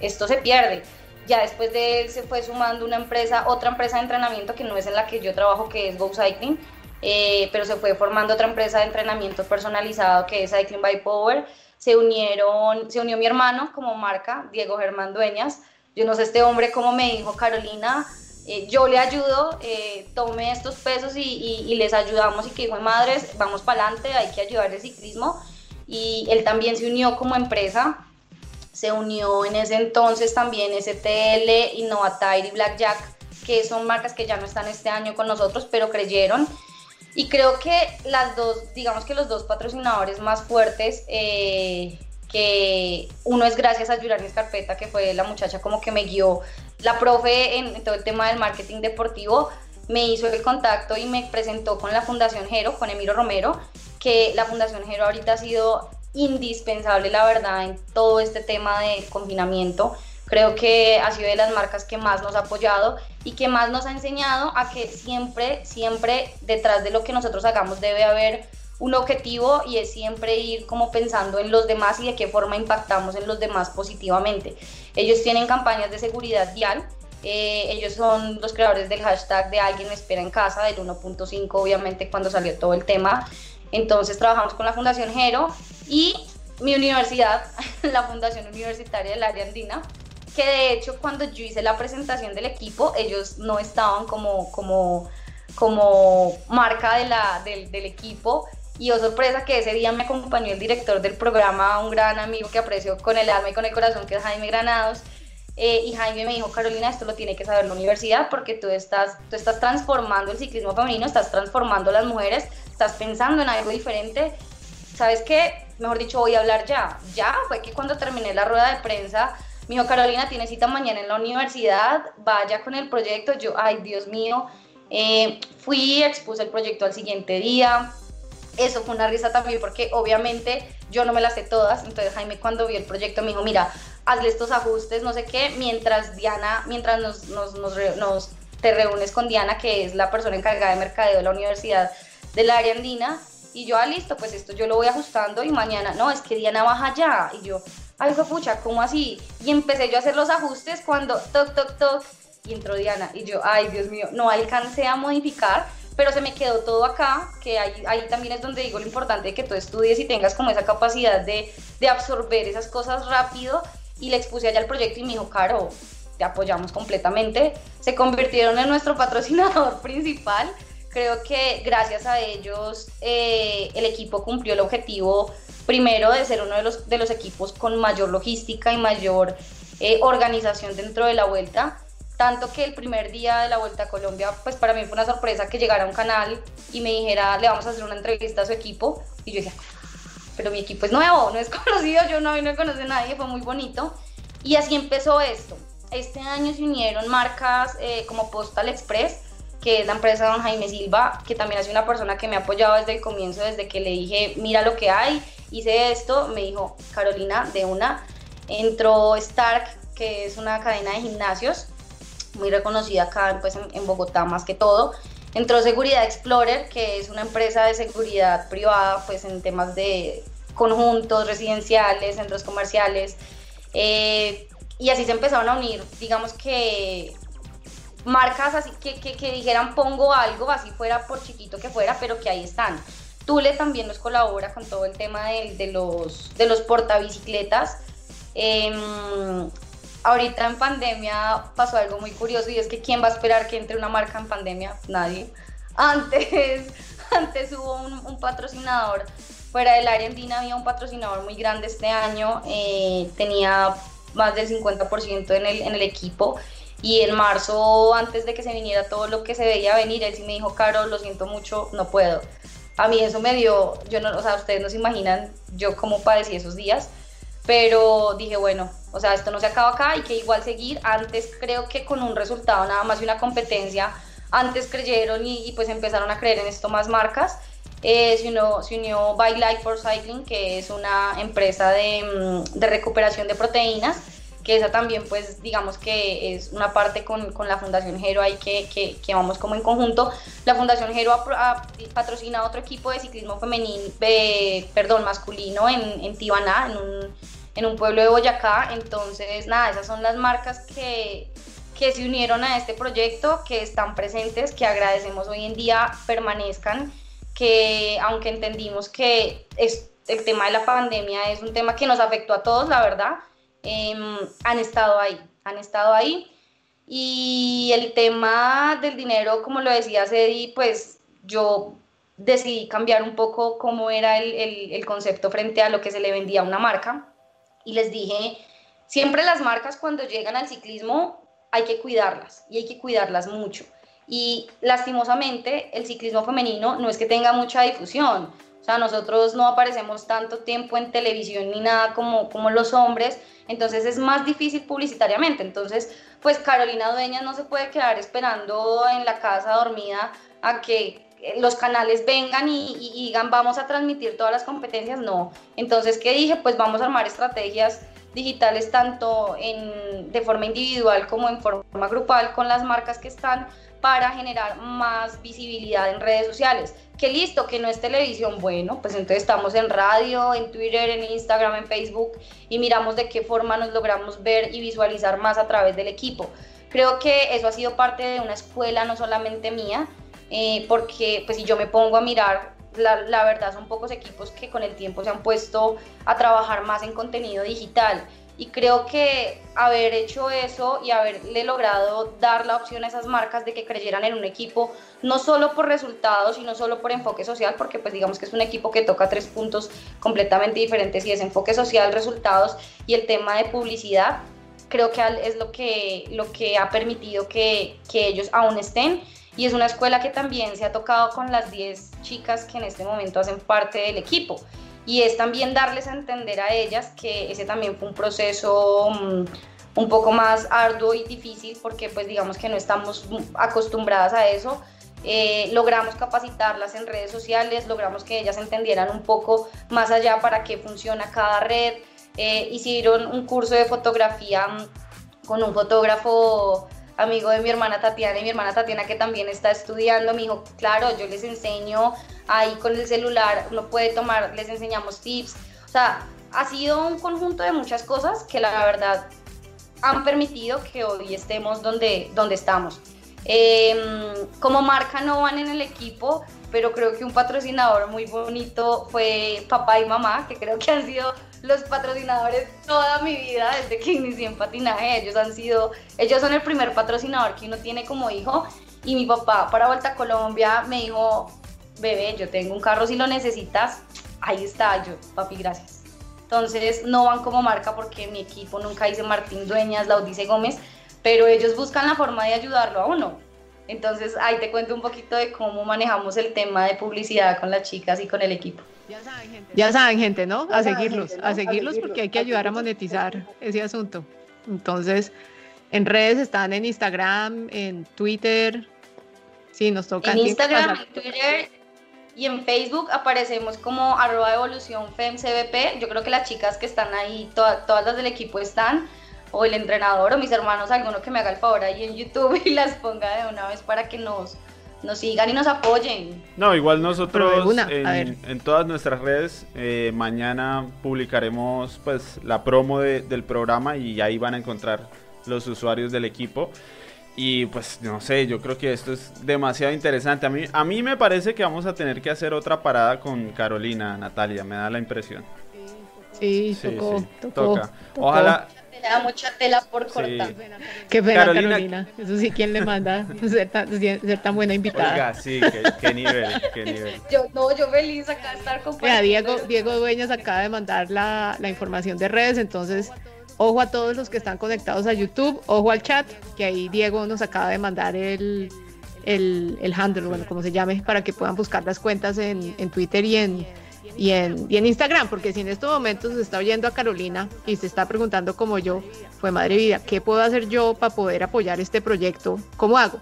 esto se pierde. Ya después de él se fue sumando una empresa, otra empresa de entrenamiento que no es en la que yo trabajo, que es Go Cycling, eh, pero se fue formando otra empresa de entrenamiento personalizado que es Cycling by Power. Se unieron, se unió mi hermano como marca, Diego Germán Dueñas. Yo no sé este hombre cómo me dijo, Carolina, eh, yo le ayudo, eh, tome estos pesos y, les ayudamos y que dijo, madres, vamos para adelante, hay que ayudar el ciclismo. Y él también se unió como empresa, se unió en ese entonces también STL, Innovatire y Blackjack, que son marcas que ya no están este año con nosotros, pero creyeron y creo que las dos, digamos que los dos patrocinadores más fuertes, eh, que uno es gracias a Yurani Escarpeta, que fue la muchacha como que me guió, la profe en todo el tema del marketing deportivo, me hizo el contacto y me presentó con la Fundación Jero, con Emiro Romero, que la Fundación Jero ahorita ha sido indispensable, la verdad, en todo este tema de confinamiento Creo que ha sido de las marcas que más nos ha apoyado y que más nos ha enseñado a que siempre, siempre detrás de lo que nosotros hagamos debe haber un objetivo y es siempre ir como pensando en los demás y de qué forma impactamos en los demás positivamente. Ellos tienen campañas de seguridad vial, eh, ellos son los creadores del hashtag de alguien me espera en casa, del 1.5 obviamente cuando salió todo el tema. Entonces trabajamos con la Fundación Jero y mi universidad, la Fundación Universitaria del Área Andina, que de hecho cuando yo hice la presentación del equipo, ellos no estaban como, como, como marca de la, del, del equipo. Y oh sorpresa que ese día me acompañó el director del programa, un gran amigo que aprecio con el alma y con el corazón, que es Jaime Granados. Eh, y Jaime me dijo, Carolina, esto lo tiene que saber la universidad porque tú estás, tú estás transformando el ciclismo femenino, estás transformando las mujeres, estás pensando en algo diferente. ¿Sabes qué? Mejor dicho, voy a hablar ya. Ya fue que cuando terminé la rueda de prensa, me dijo, Carolina, tiene cita mañana en la universidad, vaya con el proyecto. Yo, ay, Dios mío, eh, fui, expuse el proyecto al siguiente día. Eso fue una risa también porque obviamente yo no me las sé todas. Entonces Jaime cuando vio el proyecto me dijo, mira, hazle estos ajustes, no sé qué, mientras Diana, mientras nos, nos, nos, te reúnes con Diana, que es la persona encargada de mercadeo de la Universidad del Área Andina. Y yo, ah, listo, pues esto yo lo voy ajustando y mañana, no, es que Diana baja ya. Y yo, ay, fue pucha, ¿cómo así? Y empecé yo a hacer los ajustes cuando toc, toc, toc, y entró Diana. Y yo, ay, Dios mío, no alcancé a modificar, pero se me quedó todo acá, que ahí, ahí también es donde digo lo importante de que tú estudies y tengas como esa capacidad de, de absorber esas cosas rápido. Y le expuse allá el proyecto y me dijo, Caro, te apoyamos completamente. Se convirtieron en nuestro patrocinador principal. Creo que gracias a ellos eh, el equipo cumplió el objetivo primero de ser uno de los, de los equipos con mayor logística y mayor eh, organización dentro de la vuelta. Tanto que el primer día de la Vuelta a Colombia, pues para mí fue una sorpresa que llegara a un canal y me dijera, le vamos a hacer una entrevista a su equipo. Y yo decía, pero mi equipo es nuevo, no es conocido, yo no, no conoce a nadie, fue muy bonito. Y así empezó esto. Este año se unieron marcas eh, como Postal Express, que es la empresa de don Jaime Silva, que también ha sido una persona que me ha apoyado desde el comienzo, desde que le dije, mira lo que hay, hice esto, me dijo, Carolina, de una. Entró Stark, que es una cadena de gimnasios, muy reconocida acá pues, en, Bogotá más que todo. Entró Seguridad Explorer, que es una empresa de seguridad privada pues, en temas de conjuntos residenciales, centros comerciales. Eh, y así se empezaron a unir, digamos que marcas así que, que, dijeran pongo algo, así fuera por chiquito que fuera, pero que ahí están. Tule también nos colabora con todo el tema de, los, de los portabicicletas. Eh, ahorita en pandemia pasó algo muy curioso y es que ¿quién va a esperar que entre una marca en pandemia? Nadie. Antes, antes hubo un, patrocinador fuera del área andina, había un patrocinador muy grande este año, eh, tenía más del 50% en el, en el equipo y en marzo, antes de que se viniera todo lo que se veía venir, él sí me dijo, Caro, lo siento mucho, no puedo. A mí eso me dio, yo no, o sea, ustedes no se imaginan yo cómo padecí esos días, pero dije, bueno, o sea, esto no se acaba acá, hay que igual seguir. Antes creo que con un resultado nada más de una competencia, antes creyeron y, pues empezaron a creer en esto más marcas. Eh, se, unió, se unió By Life for Cycling, que es una empresa de, mm, de, recuperación de proteínas, que esa también pues digamos que es una parte con, con la Fundación Hero ahí que, que, que, vamos como en conjunto. La Fundación Hero ha, patrocinado otro equipo de ciclismo femenino, perdón, masculino en, en Tibaná, en un en un pueblo de Boyacá. Entonces, nada, esas son las marcas que, que se unieron a este proyecto, que están presentes, que agradecemos hoy en día permanezcan, que aunque entendimos que es, el tema de la pandemia es un tema que nos afectó a todos, la verdad, em, han estado ahí, han estado ahí. Y el tema del dinero, como lo decía Cedi, pues yo decidí cambiar un poco cómo era el, el, el concepto frente a lo que se le vendía a una marca y les dije, siempre las marcas cuando llegan al ciclismo hay que cuidarlas y hay que cuidarlas mucho. Y lastimosamente el ciclismo femenino no es que tenga mucha difusión. O sea, nosotros no aparecemos tanto tiempo en televisión ni nada como, como los hombres, entonces es más difícil publicitariamente. Entonces, pues Carolina Dueñas no se puede quedar esperando en la casa dormida a que los canales vengan y, digan vamos a transmitir todas las competencias, no. Entonces, ¿qué dije? Pues vamos a armar estrategias digitales tanto en, de forma individual como en forma grupal con las marcas que están para generar más visibilidad en redes sociales. Que listo, que no es televisión, bueno, pues entonces estamos en radio, en Twitter, en Instagram, en Facebook y miramos de qué forma nos logramos ver y visualizar más a través del equipo. Creo que eso ha sido parte de una escuela no solamente mía, eh, porque pues si yo me pongo a mirar la, la, verdad son pocos equipos que con el tiempo se han puesto a trabajar más en contenido digital. Y creo que haber hecho eso y haberle logrado dar la opción a esas marcas de que creyeran en un equipo, no solo por resultados y no solo por enfoque social, porque pues digamos que es un equipo que toca tres puntos completamente diferentes y es enfoque social, resultados y el tema de publicidad, creo que es lo que, lo que ha permitido que, que ellos aún estén. Y es una escuela que también se ha tocado con las 10 chicas que en este momento hacen parte del equipo y es también darles a entender a ellas que ese también fue un proceso mm, un poco más arduo y difícil porque pues digamos que no estamos acostumbradas a eso. Eh, logramos capacitarlas en redes sociales, logramos que ellas entendieran un poco más allá para qué funciona cada red. Eh, hicieron un curso de fotografía mm, con un fotógrafo amigo de mi hermana Tatiana y mi hermana Tatiana que también está estudiando, me dijo, claro, yo les enseño ahí con el celular, uno puede tomar, les enseñamos tips, o sea, ha sido un conjunto de muchas cosas que la verdad han permitido que hoy estemos donde, donde estamos. Em, como marca no van en el equipo, pero creo que un patrocinador muy bonito fue papá y mamá, que creo que han sido los patrocinadores toda mi vida desde que inicié en patinaje. Ellos han sido, ellos son el primer patrocinador que uno tiene como hijo. Y mi papá para Vuelta a Colombia me dijo, bebé, yo tengo un carro si lo necesitas. Ahí está yo, papi, gracias. Entonces no van como marca porque mi equipo nunca dice Martín Dueñas, Laudice Gómez, pero ellos buscan la forma de ayudarlo a uno. Entonces ahí te cuento un poquito de cómo manejamos el tema de publicidad con las chicas y con el equipo. Ya saben, gente, ¿no? A seguirlos, a seguirlos porque hay que ayudar a monetizar ese asunto. Entonces, en redes están en Instagram, en Twitter. Sí, nos toca. En Instagram, en Twitter y en Facebook aparecemos como arroba evolución femcbp. Yo creo que las chicas que están ahí, todas las del equipo están, o el entrenador o mis hermanos, alguno que me haga el favor ahí en YouTube y las ponga de una vez para que nos nos sigan y nos apoyen. No, igual nosotros en, todas nuestras redes eh, mañana publicaremos pues la promo del programa y ahí van a encontrar los usuarios del equipo. Y pues no sé, yo creo que esto es demasiado interesante. A mí, a mí me parece que vamos a tener que hacer otra parada con Carolina, Natalia, me da la impresión. Sí, tocó, toca. Ojalá, da mucha tela por cortar. Qué pena, Carolina. Eso sí, ¿quién le manda ser tan, buena invitada? Oiga, sí, qué, nivel, qué nivel. Yo, no, yo feliz acá de estar con Diego, Diego Dueñas acaba de mandar la, la información de redes, entonces ojo a todos los que están conectados a YouTube, ojo al chat, que ahí Diego nos acaba de mandar el, el, el handle, bueno, como se llame, para que puedan buscar las cuentas en, en Twitter y en, y en, Instagram, porque si en estos momentos se está oyendo a Carolina y se está preguntando como yo, fue madre vida, ¿qué puedo hacer yo para poder apoyar este proyecto? ¿Cómo hago?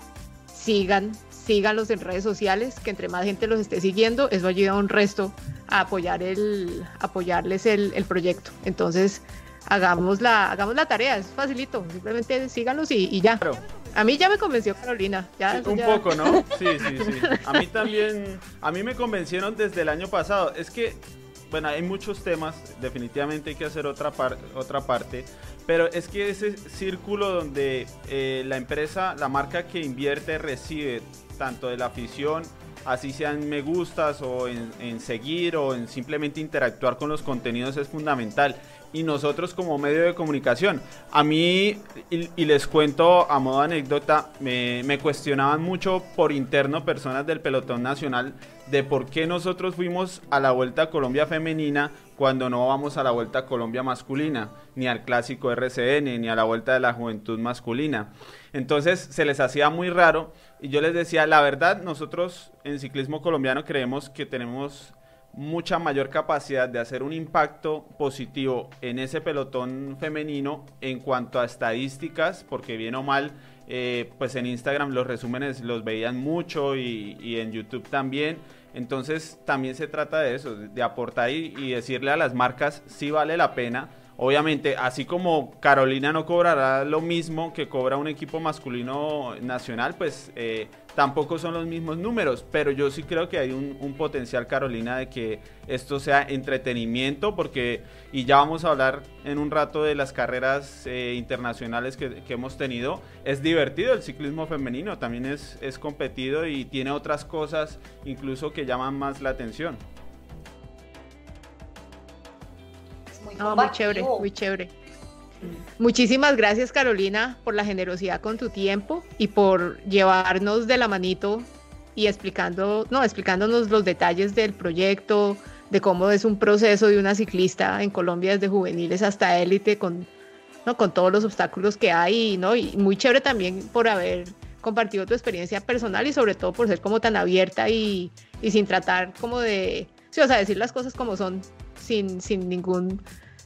Sigan, síganlos en redes sociales, que entre más gente los esté siguiendo, eso ayuda un resto a apoyar el, apoyarles el, proyecto. Entonces, hagamos la, hagamos la tarea, es facilito, simplemente síganos y, y ya. A mí ya me convenció Carolina. Ya, un poco, ¿no? Sí, sí, sí. A mí también, a mí me convencieron desde el año pasado. Es que, bueno, hay muchos temas, definitivamente hay que hacer otra, otra parte, pero es que ese círculo donde eh, la empresa, la marca que invierte recibe tanto de la afición, así sean me gustas o en, en seguir o en simplemente interactuar con los contenidos es fundamental y nosotros como medio de comunicación. A mí, y, les cuento a modo anécdota, me, me, cuestionaban mucho por interno personas del pelotón nacional de por qué nosotros fuimos a la Vuelta a Colombia femenina cuando no vamos a la Vuelta a Colombia masculina, ni al clásico RCN, ni a la Vuelta de la Juventud masculina. Entonces se les hacía muy raro y yo les decía, la verdad, nosotros en ciclismo colombiano creemos que tenemos mucha mayor capacidad de hacer un impacto positivo en ese pelotón femenino en cuanto a estadísticas, porque bien o mal, eh, pues en Instagram los resúmenes los veían mucho y, en YouTube también. Entonces también se trata de eso, de aportar y, decirle a las marcas si vale la pena Obviamente, así como Carolina no cobrará lo mismo que cobra un equipo masculino nacional, pues eh, tampoco son los mismos números, pero yo sí creo que hay un, potencial, Carolina, de que esto sea entretenimiento, porque, y ya vamos a hablar en un rato de las carreras eh, internacionales que, hemos tenido, es divertido el ciclismo femenino, también es, es competido y tiene otras cosas incluso que llaman más la atención. muy chévere, muy chévere. Muchísimas gracias Carolina por la generosidad con tu tiempo y por llevarnos de la manito y explicando, no, explicándonos los detalles del proyecto, de cómo es un proceso de una ciclista en Colombia desde juveniles hasta élite con, ¿no? con todos los obstáculos que hay, ¿no? Y muy chévere también por haber compartido tu experiencia personal y sobre todo por ser como tan abierta y, y sin tratar como de, sí, o sea, decir las cosas como son sin, sin ningún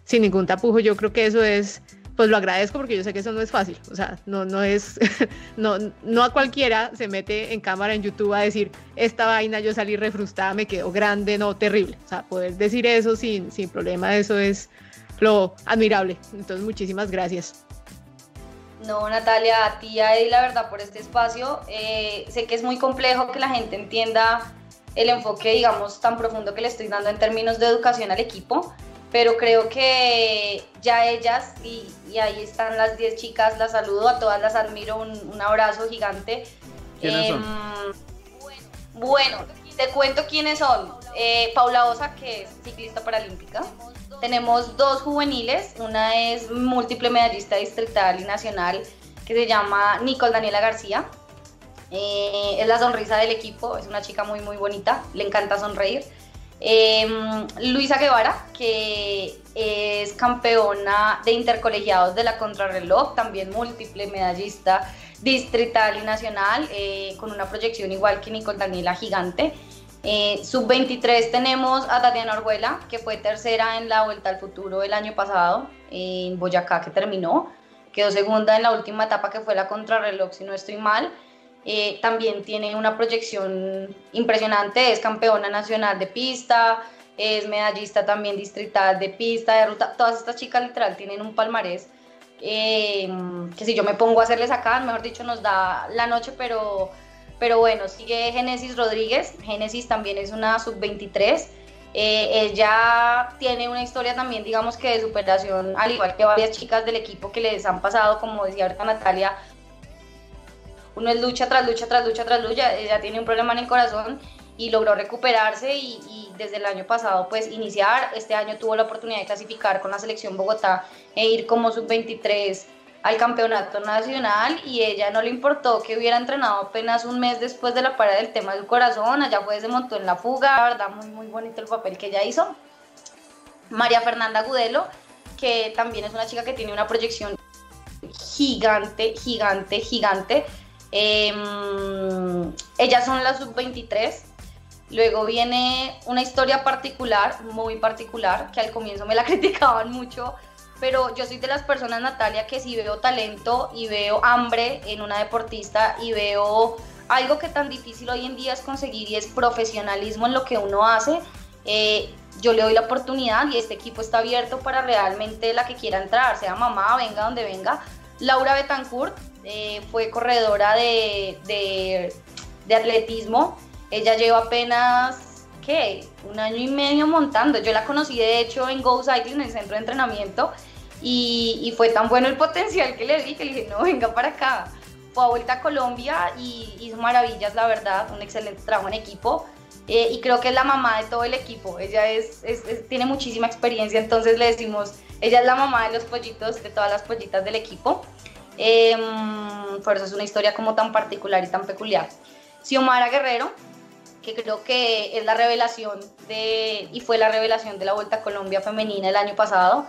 sin ningún tapujo. Yo creo que eso es, pues lo agradezco porque yo sé que eso no es fácil. O sea, no, no es, no, no a cualquiera se mete en cámara en YouTube a decir, esta vaina yo salí refrustada, me quedó grande, no, terrible. O sea, poder decir eso sin, sin problema, eso es lo admirable. Entonces, muchísimas gracias. No, Natalia, a ti a la verdad por este espacio. Eh, sé que es muy complejo que la gente entienda el enfoque, digamos, tan profundo que le estoy dando en términos de educación al equipo, pero creo que ya ellas, y, ahí están las 10 chicas, las saludo, a todas las admiro, un, abrazo gigante. Em, bueno, te cuento quiénes son. Eh, Paula Osa, que es ciclista paralímpica. Tenemos dos juveniles, una es múltiple medallista distrital y nacional, que se llama Nicole Daniela García. Eh, es la sonrisa del equipo, es una chica muy muy bonita, le encanta sonreír. Em, Luisa Guevara, que es campeona de intercolegiados de la contrarreloj, también múltiple medallista distrital y nacional, eh, con una proyección igual que Nicole Daniela Gigante. Eh, Sub-23 tenemos a Tatiana Orjuela, que fue tercera en la Vuelta al Futuro el año pasado, en Boyacá, que terminó. Quedó segunda en la última etapa, que fue la contrarreloj, si no estoy mal. Eh, también tiene una proyección impresionante, es campeona nacional de pista, es medallista también distrital de pista, de ruta, todas estas chicas literal tienen un palmarés eh, que si yo me pongo a hacerles acá, mejor dicho, nos da la noche, pero, pero bueno, sigue Génesis Rodríguez, Génesis también es una sub-23, eh, ella tiene una historia también, digamos que de superación, al igual que varias chicas del equipo que les han pasado, como decía ahorita Natalia, uno es lucha tras lucha tras lucha tras lucha, ella tiene un problema en el corazón y logró recuperarse y, desde el año pasado pues iniciar, este año tuvo la oportunidad de clasificar con la selección Bogotá e ir como sub-23 al campeonato nacional y ella no le importó que hubiera entrenado apenas un mes después de la parada del tema del corazón, allá fue, se montó en la fuga, verdad muy muy bonito el papel que ella hizo. María Fernanda Gudelo, que también es una chica que tiene una proyección gigante, gigante, gigante, Em, ellas son las sub-23. Luego viene una historia particular, muy particular, que al comienzo me la criticaban mucho, pero yo soy de las personas, Natalia, que si veo talento y veo hambre en una deportista y veo algo que tan difícil hoy en día es conseguir y es profesionalismo en lo que uno hace, eh, yo le doy la oportunidad y este equipo está abierto para realmente la que quiera entrar, sea mamá, venga donde venga. Laura Betancourt eh, fue corredora de, de, atletismo. Ella lleva apenas, ¿qué? Un año y medio montando. Yo la conocí de hecho en Go Cycling, en el centro de entrenamiento, y, fue tan bueno el potencial que le vi que le dije, no, venga para acá. Fue a vuelta a Colombia y hizo maravillas, la verdad, un excelente trabajo en equipo. Eh, y creo que es la mamá de todo el equipo. Ella es, tiene muchísima experiencia, entonces le decimos, ella es la mamá de los pollitos, de todas las pollitas del equipo. Em, por eso es una historia como tan particular y tan peculiar. Xiomara Guerrero, que creo que es la revelación de, y fue la revelación de la Vuelta a Colombia femenina el año pasado.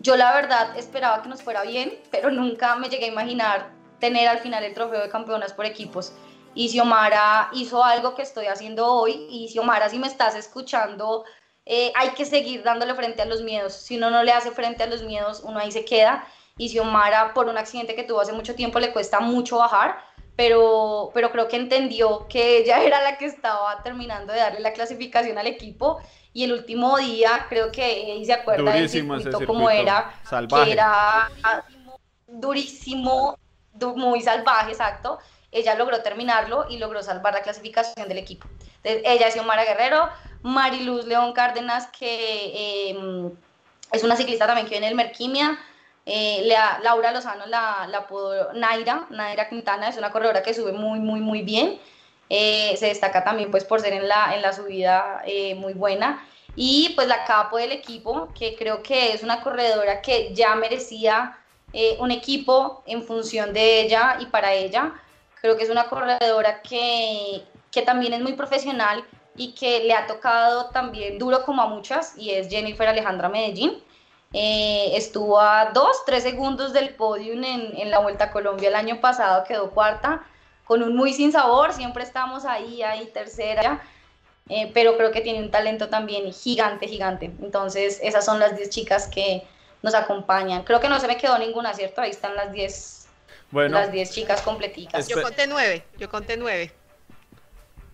Yo la verdad esperaba que nos fuera bien, pero nunca me llegué a imaginar tener al final el trofeo de campeonas por equipos. Y Xiomara hizo algo que estoy haciendo hoy. Y Xiomara, si me estás escuchando, eh, hay que seguir dándole frente a los miedos. Si uno no le hace frente a los miedos, uno ahí se queda y Xiomara por un accidente que tuvo hace mucho tiempo le cuesta mucho bajar, pero, pero creo que entendió que ella era la que estaba terminando de darle la clasificación al equipo y el último día creo que se acuerda del circuito, como era, que era durísimo, muy salvaje, exacto. Ella logró terminarlo y logró salvar la clasificación del equipo. ella es Xiomara Guerrero, Mariluz León Cárdenas, que em, es una ciclista también que viene del Merquimia, eh, Laura Lozano la, la Naira, Naira Quintana, es una corredora que sube muy, muy, muy bien. Eh, se destaca también pues por ser en la, en la subida eh, muy buena. Y pues la capo del equipo, que creo que es una corredora que ya merecía un equipo en función de ella y para ella. Creo que es una corredora que, que también es muy profesional y que le ha tocado también duro como a muchas y es Jennifer Alejandra Medellín. Eh, estuvo a dos, tres segundos del podium en, la Vuelta a Colombia el año pasado, quedó cuarta, con un muy sin sabor, siempre estamos ahí, ahí tercera, eh, pero creo que tiene un talento también gigante, gigante. Entonces, esas son las 10 chicas que nos acompañan. Creo que no se me quedó ninguna, ¿cierto? Ahí están las 10 bueno, las 10 chicas completicas. Yo conté nueve, yo conté nueve.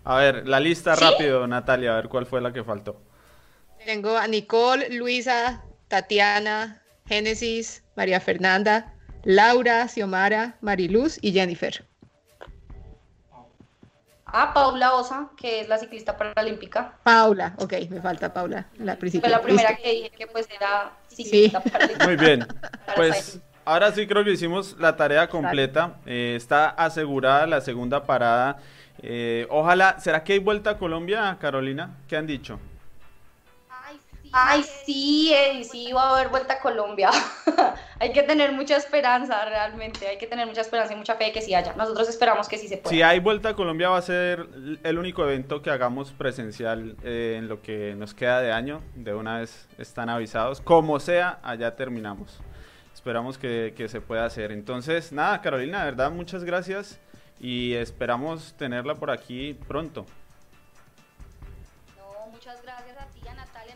A ver, la lista rápido, Natalia, a ver cuál fue la que faltó. Tengo a Nicole, Luisa, Tatiana, Génesis, María Fernanda, Laura, Xiomara, Mariluz y Jennifer. Ah, Paula Osa, que es la ciclista paralímpica. Paula, ok, me falta Paula, la principal. Fue la primera que dije que pues era ciclista paralímpica. Muy bien, pues ahora sí creo que hicimos la tarea completa. Eh, está asegurada la segunda parada. Eh, ojalá, ¿será que hay vuelta a Colombia, Carolina? ¿Qué han dicho? Ay, sí, Eddie, sí va a haber vuelta a Colombia. hay que tener mucha esperanza, realmente. Hay que tener mucha esperanza y mucha fe de que sí haya. Nosotros esperamos que sí se pueda. Si hay vuelta a Colombia, va a ser el único evento que hagamos presencial eh, en lo que nos queda de año. De una vez están avisados. Como sea, allá terminamos. Esperamos que, que se pueda hacer. Entonces, nada, Carolina, de verdad, muchas gracias. Y esperamos tenerla por aquí pronto.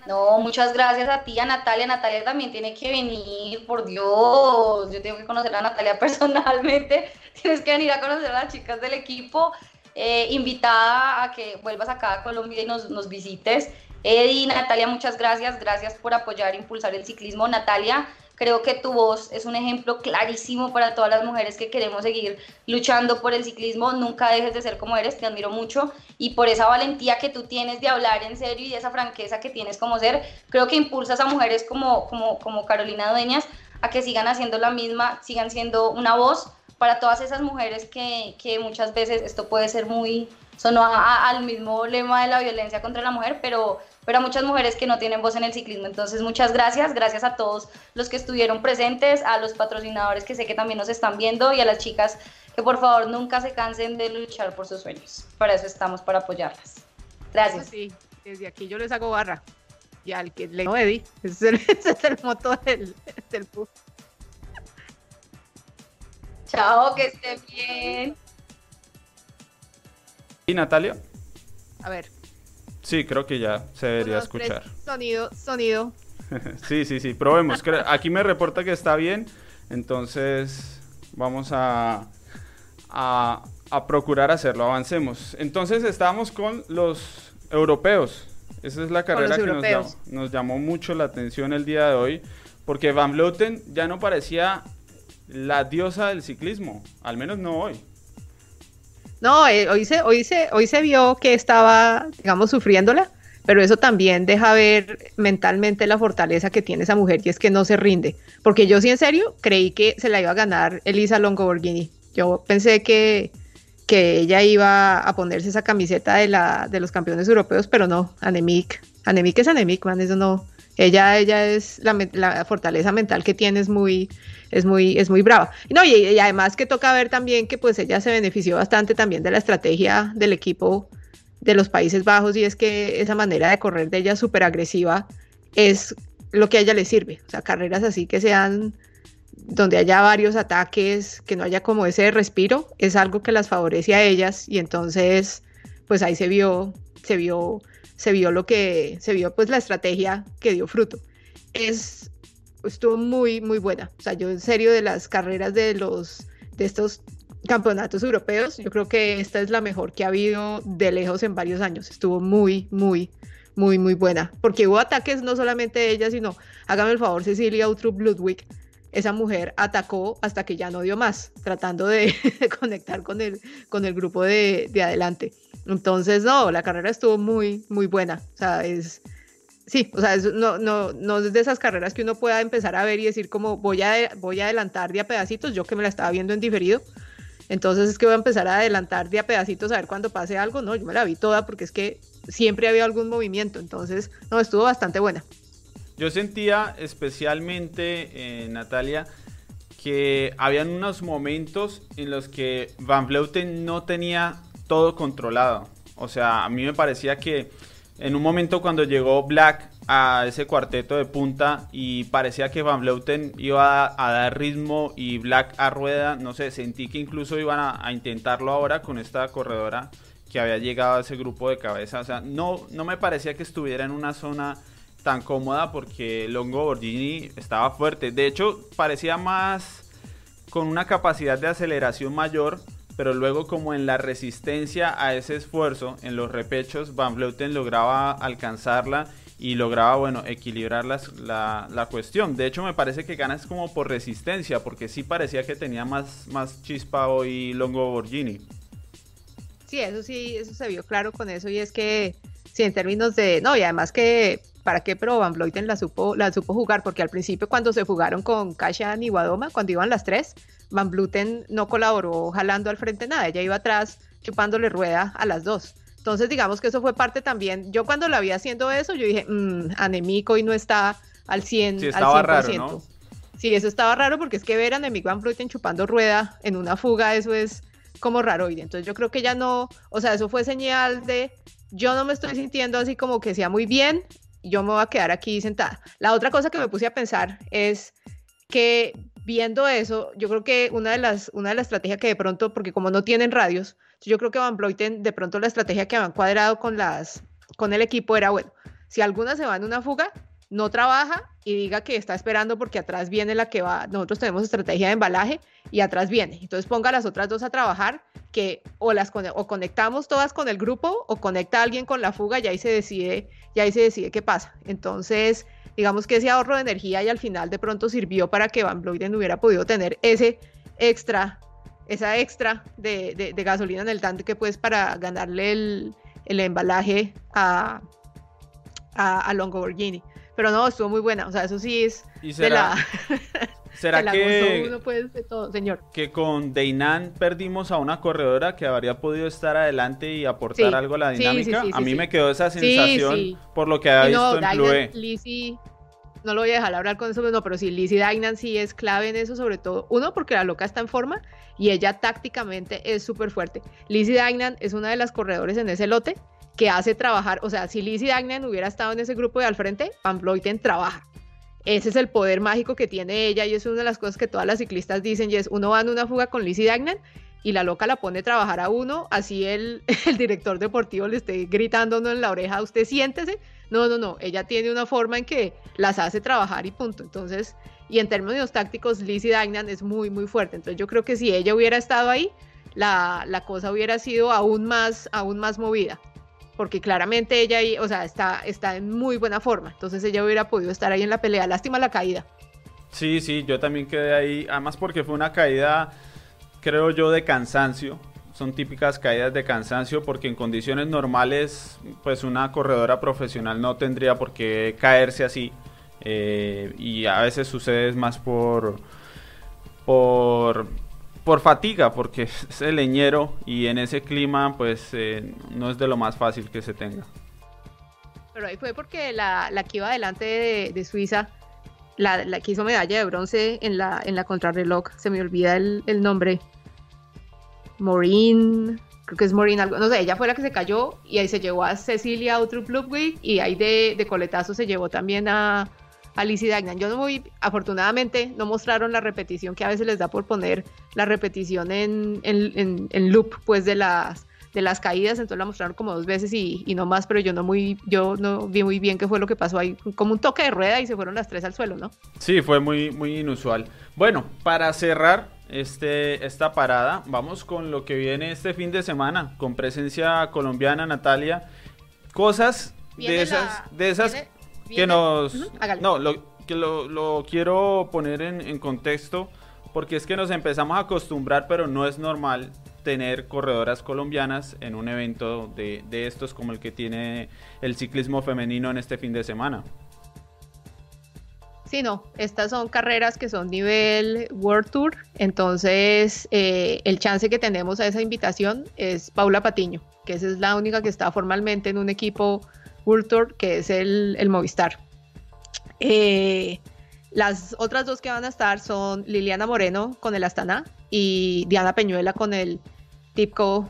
No, muchas gracias a ti, a Natalia. Natalia también tiene que venir, por Dios. Yo tengo que conocer a Natalia personalmente. Tienes que venir a conocer a las chicas del equipo. Eh, invitada a que vuelvas acá a Colombia y nos, nos visites. Eddie, Natalia, muchas gracias. Gracias por apoyar e impulsar el ciclismo. Natalia, Creo que tu voz es un ejemplo clarísimo para todas las mujeres que queremos seguir luchando por el ciclismo. Nunca dejes de ser como eres, te admiro mucho. Y por esa valentía que tú tienes de hablar en serio y esa franqueza que tienes como ser, creo que impulsas a mujeres como, como, como Carolina Dueñas a que sigan haciendo la misma, sigan siendo una voz para todas esas mujeres que, que muchas veces esto puede ser muy, sonó al mismo lema de la violencia contra la mujer, pero pero a muchas mujeres que no tienen voz en el ciclismo. Entonces, muchas gracias, gracias a todos los que estuvieron presentes, a los patrocinadores que sé que también nos están viendo y a las chicas que por favor nunca se cansen de luchar por sus sueños. Para eso estamos, para apoyarlas. Gracias. Sí, desde aquí yo les hago barra. Y al que le no Eddie, ese es el, motor del, del Chao, que esté bien. ¿Y Natalia? A ver. Sí, creo que ya se debería escuchar. Sonido, sonido. sí, sí, sí, probemos. Aquí me reporta que está bien, entonces vamos a, a, procurar hacerlo, avancemos. Entonces estábamos con los europeos. Esa es la carrera que nos, nos, llamó mucho la atención el día de hoy, porque Van Vleuten ya no parecía la diosa del ciclismo, al menos no hoy. No, eh, hoy, se, hoy, se, hoy se vio que estaba, digamos, sufriéndola, pero eso también deja ver mentalmente la fortaleza que tiene esa mujer y es que no se rinde. Porque yo sí en serio creí que se la iba a ganar Elisa Longoborghini. Yo pensé que, que ella iba a ponerse esa camiseta de, la, de los campeones europeos, pero no, Anemic. Anemic es Anemic, man, eso no. Ella, ella es la, la fortaleza mental que tiene es muy, es muy, es muy brava. No, y, además que toca ver también que pues ella se benefició bastante también de la estrategia del equipo de los Países Bajos y es que esa manera de correr de ella súper agresiva es lo que a ella le sirve. O sea, carreras así que sean donde haya varios ataques, que no haya como ese respiro, es algo que las favorece a ellas y entonces pues ahí se vio, se vio, se vio lo que, se vio pues la estrategia que dio fruto. Es estuvo muy, muy buena. O sea, yo en serio de las carreras de los, de estos campeonatos europeos. Yo creo que esta es la mejor que ha habido de lejos en varios años. Estuvo muy, muy, muy, muy buena. Porque hubo ataques no solamente de ella, sino, hágame el favor, Cecilia Outrup Ludwig. Esa mujer atacó hasta que ya no dio más, tratando de, conectar con el, con el grupo de, de, adelante. Entonces, no, la carrera estuvo muy, muy buena. O sea, es, sí, o sea, no, no, no es de esas carreras que uno pueda empezar a ver y decir como voy a, voy a adelantar de a pedacitos, yo que me la estaba viendo en diferido, entonces es que voy a empezar a adelantar de a pedacitos a ver cuando pase algo, no, yo me la vi toda porque es que siempre había algún movimiento, entonces, no, estuvo bastante buena. Yo sentía especialmente, eh, Natalia, que habían unos momentos en los que Van Vleuten no tenía todo controlado. O sea, a mí me parecía que en un momento cuando llegó Black a ese cuarteto de punta y parecía que Van Vleuten iba a, dar ritmo y Black a rueda, no sé, sentí que incluso iban a, intentarlo ahora con esta corredora que había llegado a ese grupo de cabeza, o sea, no, no me parecía que estuviera en una zona tan cómoda porque Longo Borgini estaba fuerte, de hecho parecía más con una capacidad de aceleración mayor pero luego como en la resistencia a ese esfuerzo, en los repechos, Van Vleuten lograba alcanzarla y lograba, bueno, equilibrar la, la, cuestión. De hecho, me parece que ganas como por resistencia, porque sí parecía que tenía más, más chispa hoy Longo Borgini. Sí, eso sí, eso se vio claro con eso, y es que, sí, en términos de, no, y además que, ¿para qué? Pero Van Vleuten la supo, la supo jugar, porque al principio cuando se jugaron con Kasha y Guadoma, cuando iban las tres, Van Bluten no colaboró jalando al frente nada, ella iba atrás chupándole rueda a las dos. Entonces, digamos que eso fue parte también. Yo cuando la vi haciendo eso, yo dije, mmm, anemico y no está al 100%. Sí, estaba Raro, ¿no? Sí, eso estaba raro porque es que ver a Anemico Van Bluten chupando rueda en una fuga, eso es como raro. Y entonces yo creo que ya no, o sea, eso fue señal de yo no me estoy sintiendo así como que sea muy bien, yo me voy a quedar aquí sentada. La otra cosa que me puse a pensar es que viendo eso, yo creo que una de las, una de las estrategias que de pronto, porque como no tienen radios, yo creo que Van Bloiten, de pronto la estrategia que han cuadrado con, las, con el equipo era, bueno, si alguna se va en una fuga, no trabaja y diga que está esperando porque atrás viene la que va, nosotros tenemos estrategia de embalaje y atrás viene. Entonces ponga las otras dos a trabajar, que o las o conectamos todas con el grupo o conecta a alguien con la fuga y ahí se decide, y ahí se decide qué pasa. Entonces, digamos que ese ahorro de energía y al final de pronto sirvió para que Van Bloiden hubiera podido tener ese extra, esa extra de, gasolina en el tanque pues para ganarle el, embalaje a, a, Longo Borghini. Pero no, estuvo muy buena, o sea, eso sí es de la... ¿Será que, señor. que con Deinan perdimos a una corredora que habría podido estar adelante y aportar algo a la dinámica? a mí me quedó esa sensación por lo que había visto en Plue. no lo voy a dejar hablar con eso, no, pero sí, Lizzie Dainan sí es clave en eso, sobre todo, uno, porque la loca está en forma y ella tácticamente es súper fuerte. Lizzie Dainan es una de las corredores en ese lote que hace trabajar, o sea, si Lizzie Dainan hubiera estado en ese grupo de al frente, Van Vleuten trabaja ese es el poder mágico que tiene ella y es una de las cosas que todas las ciclistas dicen y es uno va en una fuga con Lizzie Dagnan y la loca la pone a trabajar a uno, así el, director deportivo le esté gritando en la oreja, usted siéntese. No, no, no, ella tiene una forma en que las hace trabajar y punto. Entonces, y en términos tácticos, Lizzie Dagnan es muy, muy fuerte. Entonces yo creo que si ella hubiera estado ahí, la, la cosa hubiera sido aún más, aún más movida porque claramente ella, o sea, está, está en muy buena forma, entonces ella hubiera podido estar ahí en la pelea, lástima la caída. Sí, sí, yo también quedé ahí, además porque fue una caída, creo yo, de cansancio, son típicas caídas de cansancio porque en condiciones normales, pues una corredora profesional no tendría por qué caerse así, eh, y a veces sucede más por... por por fatiga, porque es el leñero y en ese clima pues eh, no es de lo más fácil que se tenga. Pero ahí fue porque la, que iba adelante de, Suiza, la, que hizo medalla de bronce en la, en la contrarreloj, se me olvida el, nombre. Maureen, creo que es Maureen algo, no sé, ella fue la que se cayó y ahí se llevó a Cecilia Outrup Ludwig y ahí de, de coletazo se llevó también a, Alicia Dagnan. Yo no muy, afortunadamente, no mostraron la repetición que a veces les da por poner la repetición en, en, loop, pues de las de las caídas, entonces la mostraron como dos veces y, no más, pero yo no muy, yo no vi muy bien qué fue lo que pasó ahí, como un toque de rueda y se fueron las tres al suelo, ¿no? Sí, fue muy, muy inusual. Bueno, para cerrar, este, esta parada. Vamos con lo que viene este fin de semana, con presencia colombiana, Natalia. Cosas de esas, de esas que nos... no, lo, que lo, quiero poner en, contexto, porque es que nos empezamos a acostumbrar, pero no es normal tener corredoras colombianas en un evento de, de estos como el que tiene el ciclismo femenino en este fin de semana. Sí, no, estas son carreras que son nivel World Tour, entonces eh, el chance que tenemos a esa invitación es Paula Patiño, que esa es la única que está formalmente en un equipo World Tour, que es el, Movistar. Eh, las otras dos que van a estar son Liliana Moreno con el Astana y Diana Peñuela con el Tipco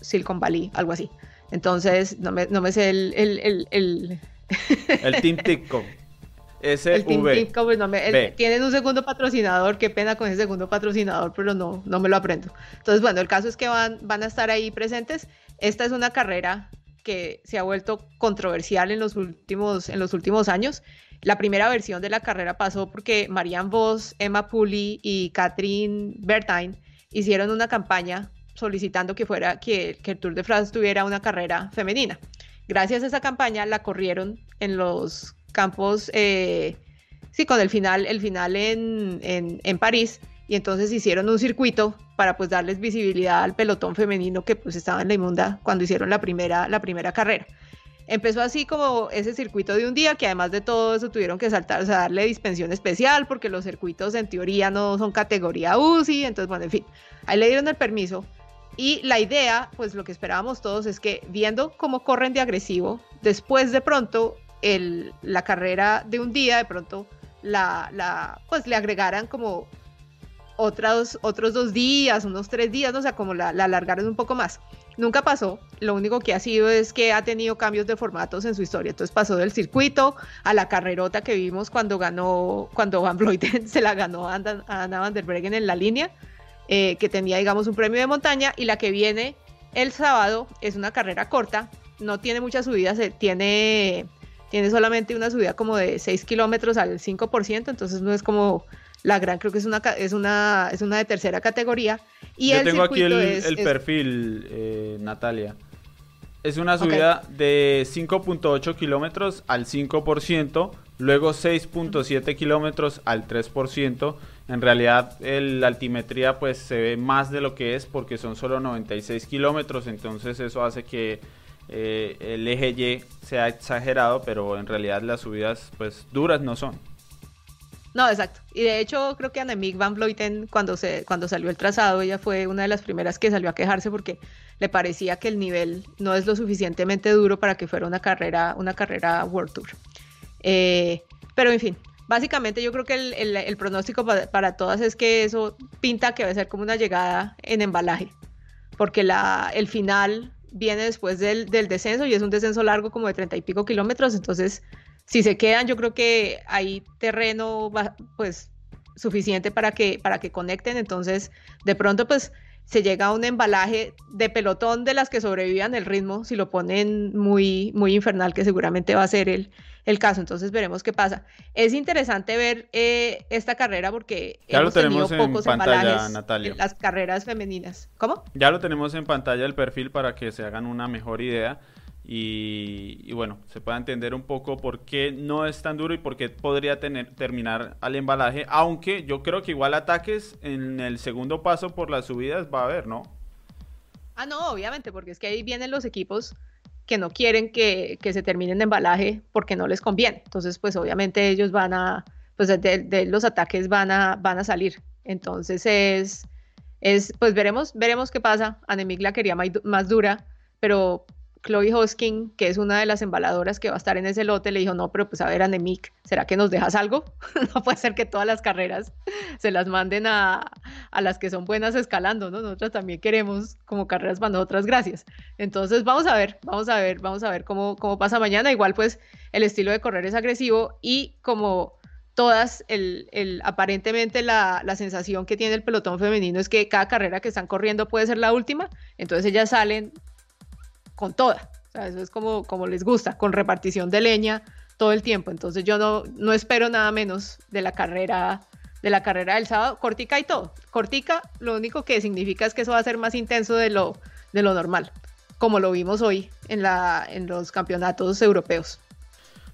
Silicon Valley, algo así. Entonces, no me, no me sé el... El, el, el Team Tipco. el tienen un segundo patrocinador, qué pena con ese segundo patrocinador, pero no, no me lo aprendo. Entonces, bueno, el caso es que van, van a estar ahí presentes. Esta es una carrera que se ha vuelto controversial en los últimos, en los últimos años. La primera versión de la carrera pasó porque Marianne Vos, Emma Puli y Catherine Bertain hicieron una campaña solicitando que fuera que, que el Tour de France tuviera una carrera femenina. Gracias a esa campaña la corrieron en los campos, eh, sí, con el final, el final en, en, París, y entonces hicieron un circuito para pues darles visibilidad al pelotón femenino que pues estaba en la inmunda cuando hicieron la primera, la primera carrera. Empezó así como ese circuito de un día, que además de todo eso tuvieron que saltar, o sea, darle dispensión especial, porque los circuitos en teoría no son categoría UCI, entonces bueno, en fin, ahí le dieron el permiso. Y la idea, pues lo que esperábamos todos es que viendo cómo corren de agresivo, después de pronto la carrera de un día, de pronto la, la, pues le agregaran como otros, otros dos días, unos tres días, o sea, como la, la alargaron un poco más. Nunca pasó, lo único que ha sido es que ha tenido cambios de formatos en su historia. Entonces pasó del circuito a la carrerota que vimos cuando ganó, cuando Van Vleuten se la ganó a Anna van der Breggen en la línea, eh, que tenía, digamos, un premio de montaña, y la que viene el sábado es una carrera corta, no tiene muchas subidas, tiene tiene solamente una subida como de 6 kilómetros al 5%, entonces no es como la gran, creo que es una, es una, es una de tercera categoría. Y Yo tengo aquí el, perfil, eh, Natalia. Es una subida de 5.8 kilómetros al 5%, luego 6.7 kilómetros al 3%. En realidad la altimetría pues se ve más de lo que es porque son solo 96 kilómetros, entonces eso hace que eh, el eje Y sea exagerado, pero en realidad las subidas pues duras no son. No, exacto. Y de hecho creo que Annemiek van Vleuten cuando, se, cuando salió el trazado, ella fue una de las primeras que salió a quejarse porque le parecía que el nivel no es lo suficientemente duro para que fuera una carrera, una carrera World Tour. Eh, pero en fin, básicamente yo creo que el, pronóstico para, para, todas es que eso pinta que va a ser como una llegada en embalaje, porque la, el final viene después del, descenso y es un descenso largo como de treinta y pico kilómetros, entonces si se quedan yo creo que hay terreno pues suficiente para que, para que conecten, entonces de pronto pues se llega a un embalaje de pelotón de las que sobrevivan el ritmo, si lo ponen muy, muy infernal, que seguramente va a ser el, el caso. Entonces veremos qué pasa. Es interesante ver eh, esta carrera porque ya hemos lo tenemos tenido pocos en pantalla, Natalia. en las carreras femeninas. ¿Cómo? Ya lo tenemos en pantalla el perfil para que se hagan una mejor idea. Y, bueno, se pueda entender un poco por qué no es tan duro y por qué podría tener, terminar al embalaje, aunque yo creo que igual ataques en el segundo paso por las subidas va a haber, ¿no? Ah, no, obviamente, porque es que ahí vienen los equipos que no quieren que, se terminen de embalaje porque no les conviene. Entonces, pues obviamente ellos van a, pues de, los ataques van a, van a salir. Entonces es, es, pues veremos, veremos qué pasa. Anemic la quería más dura, pero Chloe Hosking, que es una de las embaladoras que va a estar en ese lote, le dijo, no, pero pues a ver, Anemic, ¿será que nos dejas algo? no puede ser que todas las carreras se las manden a, las que son buenas escalando, ¿no? Nosotras también queremos como carreras para nosotras, gracias. Entonces, vamos a ver, vamos a ver, vamos a ver cómo, cómo pasa mañana. Igual, pues, el estilo de correr es agresivo y como todas, el, el, aparentemente la, la, sensación que tiene el pelotón femenino es que cada carrera que están corriendo puede ser la última, entonces ellas salen con toda. O sea, eso es como, como les gusta, con repartición de leña todo el tiempo. Entonces yo no, no espero nada menos de la carrera de la carrera del sábado, cortica y todo. Cortica, lo único que significa es que eso va a ser más intenso de lo, de lo normal, como lo vimos hoy en, la, en los campeonatos europeos.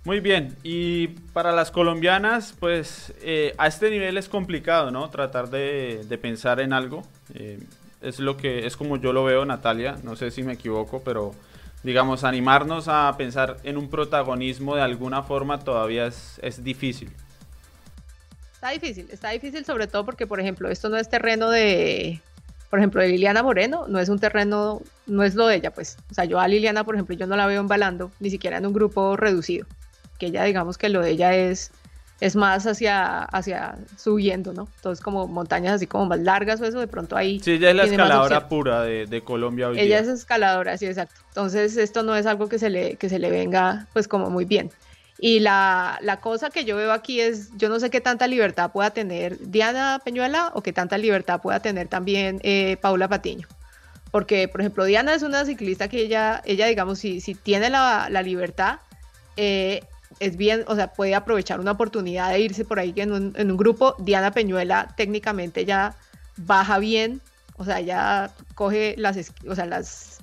Muy bien, y para las colombianas, pues eh, a este nivel es complicado, ¿no? Tratar de, pensar en algo. Eh, es lo que es como yo lo veo, Natalia. No sé si me equivoco, pero digamos, animarnos a pensar en un protagonismo de alguna forma todavía es, difícil. Está difícil, está difícil sobre todo porque, por ejemplo, esto no es terreno de, por ejemplo, de Liliana Moreno, no es un terreno, no es lo de ella, pues. O sea, yo a Liliana, por ejemplo, yo no la veo embalando, ni siquiera en un grupo reducido. Que ella, digamos que lo de ella es, es más hacia, hacia subiendo, ¿no? Entonces, como montañas así como más largas o eso, de pronto ahí. Sí, ella es la escaladora pura de, de, Colombia hoy Ella es escaladora, sí, exacto. Entonces, esto no es algo que se le, que se le venga, pues, como muy bien. Y la, cosa que yo veo aquí es, yo no sé qué tanta libertad pueda tener Diana Peñuela o qué tanta libertad pueda tener también eh, Paula Patiño. Porque, por ejemplo, Diana es una ciclista que ella, ella digamos, si, si tiene la, libertad, eh, es bien, o sea, puede aprovechar una oportunidad de irse por ahí en un, en un grupo. Diana Peñuela técnicamente ya baja bien, o sea, ya coge las, o sea, las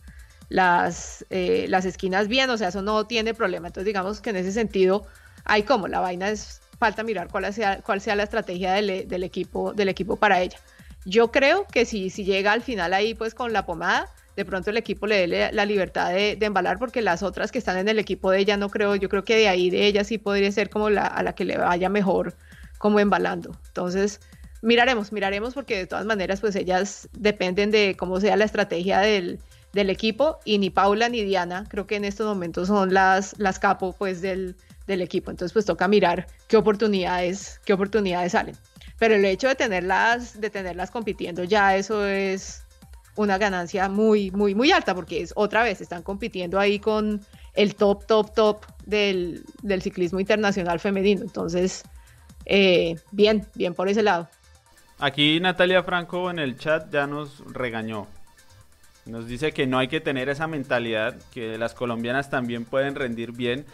las, eh, las esquinas bien, o sea, eso no tiene problema. Entonces, digamos que en ese sentido, hay como la vaina es, falta mirar cuál sea, cuál sea la estrategia del, del, equipo, del equipo para ella. Yo creo que si, si llega al final ahí, pues con la pomada, de pronto el equipo le dé la libertad de, embalar, porque las otras que están en el equipo de ella, no creo, yo creo que de ahí de ella sí podría ser como la, a la que le vaya mejor como embalando. Entonces, miraremos, miraremos, porque de todas maneras, pues ellas dependen de cómo sea la estrategia del, equipo y ni Paula ni Diana creo que en estos momentos son las, las capo pues del, del equipo. Entonces pues toca mirar qué oportunidades, qué oportunidades salen. Pero el hecho de tenerlas, de tenerlas compitiendo ya eso es una ganancia muy, muy, muy alta porque es otra vez, están compitiendo ahí con el top, top, top del, del ciclismo internacional femenino. Entonces, eh, bien, bien por ese lado. Aquí Natalia Franco en el chat ya nos regañó. Nos dice que no hay que tener esa mentalidad, que las colombianas también pueden rendir bien.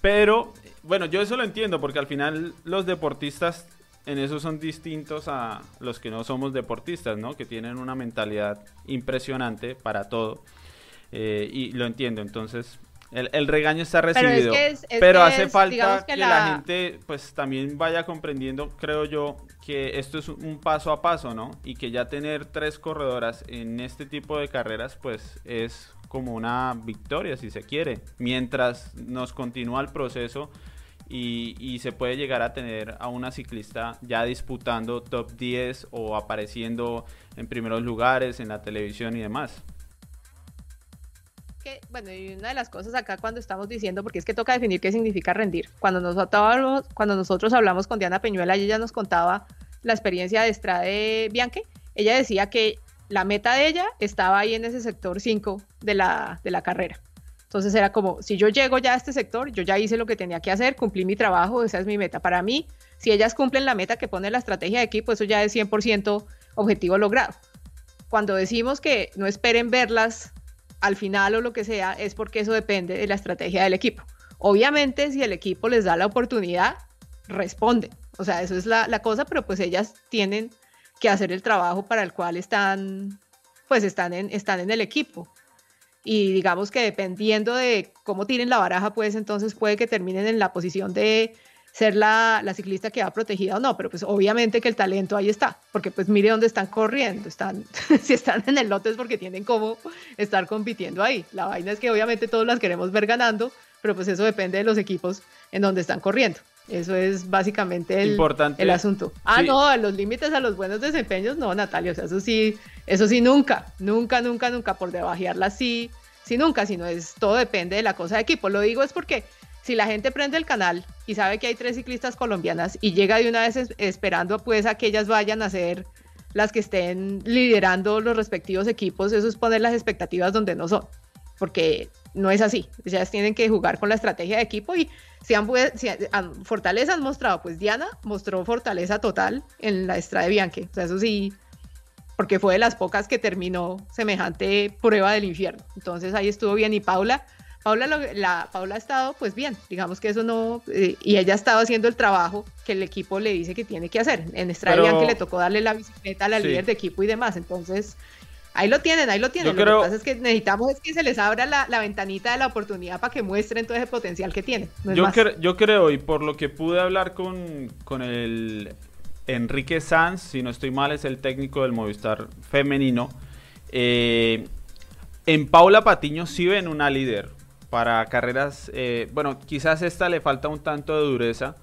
Pero, bueno, yo eso lo entiendo, porque al final los deportistas en eso son distintos a los que no somos deportistas, ¿no? Que tienen una mentalidad impresionante para todo. Eh, y lo entiendo, entonces el, regaño está recibido. Pero, hace falta que, la... gente pues también vaya comprendiendo, creo yo, que esto es un paso a paso, ¿no? Y que ya tener tres corredoras en este tipo de carreras pues es como una victoria si se quiere. Mientras nos continúa el proceso y, se puede llegar a tener a una ciclista ya disputando top 10 o apareciendo en primeros lugares en la televisión y demás bueno, y una de las cosas acá cuando estamos diciendo, porque es que toca definir qué significa rendir. Cuando nosotros, cuando nosotros hablamos con Diana Peñuela ella nos contaba la experiencia de Estrade Bianche, ella decía que la meta de ella estaba ahí en ese sector 5 de la, de la carrera. Entonces era como, si yo llego ya a este sector, yo ya hice lo que tenía que hacer, cumplí mi trabajo, esa es mi meta. Para mí, si ellas cumplen la meta que pone la estrategia de equipo, eso ya es 100% objetivo logrado. Cuando decimos que no esperen verlas al final o lo que sea, es porque eso depende de la estrategia del equipo. Obviamente, si el equipo les da la oportunidad, responden. O sea, eso es la, cosa, pero pues ellas tienen que hacer el trabajo para el cual están, pues están en, están en el equipo. Y digamos que dependiendo de cómo tienen la baraja, pues entonces puede que terminen en la posición de ser la, ciclista que va protegida o no, pero pues obviamente que el talento ahí está, porque pues mire dónde están corriendo, están, si están en el lote es porque tienen cómo estar compitiendo ahí. La vaina es que obviamente todos las queremos ver ganando, pero pues eso depende de los equipos en donde están corriendo. Eso es básicamente el, el asunto. Ah, no, a los límites a los buenos desempeños, no, Natalia, o sea, eso sí, eso sí nunca, nunca, nunca, nunca, por debajearla sí, sí nunca, sino es, todo depende de la cosa de equipo. Lo digo es porque si la gente prende el canal y sabe que hay tres ciclistas colombianas y llega de una vez esperando pues a que ellas vayan a ser las que estén liderando los respectivos equipos, eso es poner las expectativas donde no son, porque no es así. Ellas tienen que jugar con la estrategia de equipo y si han, si han, fortaleza han mostrado, pues Diana mostró fortaleza total en la Estrada de Bianche, o sea, eso sí, porque fue de las pocas que terminó semejante prueba del infierno. Entonces ahí estuvo bien y Paula Paula, la, Paula ha estado pues bien, digamos que eso no, eh, y ella ha estado haciendo el trabajo que el equipo le dice que tiene que hacer. En Estrada que le tocó darle la bicicleta a la líder de equipo y demás. Entonces, ahí lo tienen, ahí lo tienen. lo que pasa es que necesitamos es que se les abra la, ventanita de la oportunidad para que muestren todo ese potencial que tienen. yo, yo creo, y por lo que pude hablar con, con el Enrique Sanz, si no estoy mal, es el técnico del Movistar femenino. Eh, en Paula Patiño sí ven una líder para carreras, eh, bueno, quizás esta le falta un tanto de dureza,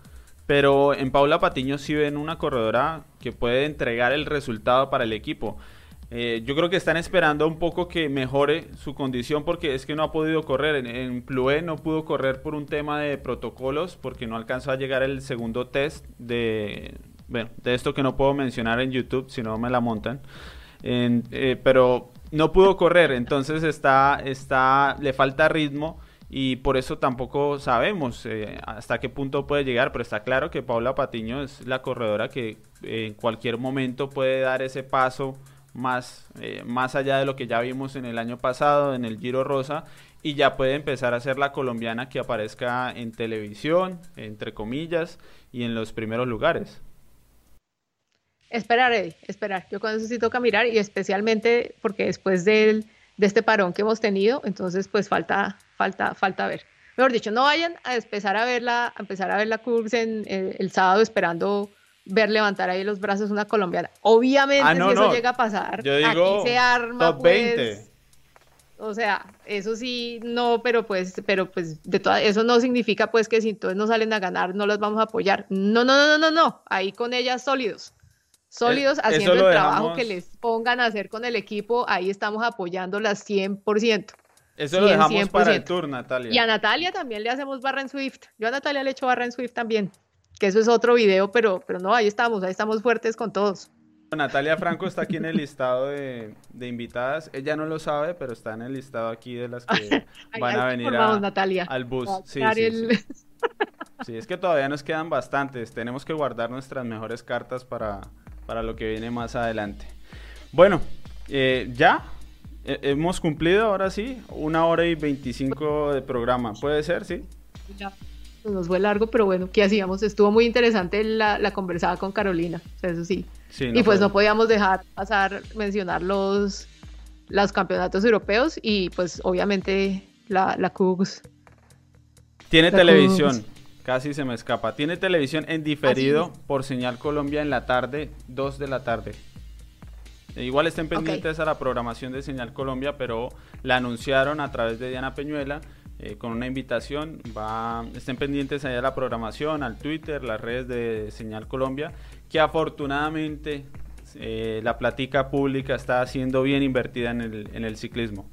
pero en Paula Patiño sí ven una corredora que puede entregar el resultado para el equipo. Eh, yo creo que están esperando un poco que mejore su condición porque es que no ha podido correr. En, en Plué no pudo correr por un tema de protocolos porque no alcanzó a llegar el segundo test de, bueno, de esto que no puedo mencionar en YouTube si no me la montan. Eh, pero no pudo correr, entonces está, está, le falta ritmo y por eso tampoco sabemos eh, hasta qué punto puede llegar, pero está claro que Paula Patiño es la corredora que en cualquier momento puede dar ese paso más, eh, más allá de lo que ya vimos en el año pasado, en el Giro Rosa, y ya puede empezar a ser la colombiana que aparezca en televisión, entre comillas, y en los primeros lugares. Esperar, Eddie, esperar. Yo con eso sí toca mirar y especialmente porque después del, de este parón que hemos tenido, entonces pues falta, falta, falta ver. Mejor dicho, no vayan a empezar a verla, a empezar a ver la curva en, eh, el sábado esperando ver levantar ahí los brazos una colombiana. Obviamente, ah, si eso llega a pasar, aquí se arma pues, O sea, eso sí, no, pero pues, pero pues, de toda, eso no significa pues que si entonces no salen a ganar, no los vamos a apoyar. No, no, no, no, no, no. Ahí con ellas sólidos sólidos haciendo el trabajo que les pongan a hacer con el equipo, ahí estamos apoyándolas 100%. Eso lo dejamos para el tour, Natalia. Y a Natalia también le hacemos barra en Swift. Yo a Natalia le echo barra en Swift también, que eso es otro video, pero, pero no, ahí estamos, ahí estamos fuertes con todos. Natalia Franco está aquí en el listado de, invitadas. Ella no lo sabe, pero está en el listado aquí de las que van a venir al bus. Sí, sí, sí, es que todavía nos quedan bastantes. Tenemos que guardar nuestras mejores cartas para, para lo que viene más adelante. Bueno, eh, ya hemos cumplido ahora sí una hora y 25 de programa. ¿Puede ser? Sí. Ya. Nos fue largo, pero bueno, ¿qué hacíamos? Estuvo muy interesante la, conversada con Carolina, eso sí. y pues no podíamos dejar pasar, mencionar los, los campeonatos europeos y pues obviamente la, la CUGS. Tiene televisión. Casi se me escapa. Tiene televisión en diferido por señal Colombia en la tarde, 2 de la tarde. E igual estén pendientes a la programación de Señal Colombia, pero la anunciaron a través de Diana Peñuela eh, con una invitación. Va, estén pendientes allá a la programación, al Twitter, las redes de Señal Colombia, que afortunadamente eh, la platica pública está siendo bien invertida en el, en el ciclismo.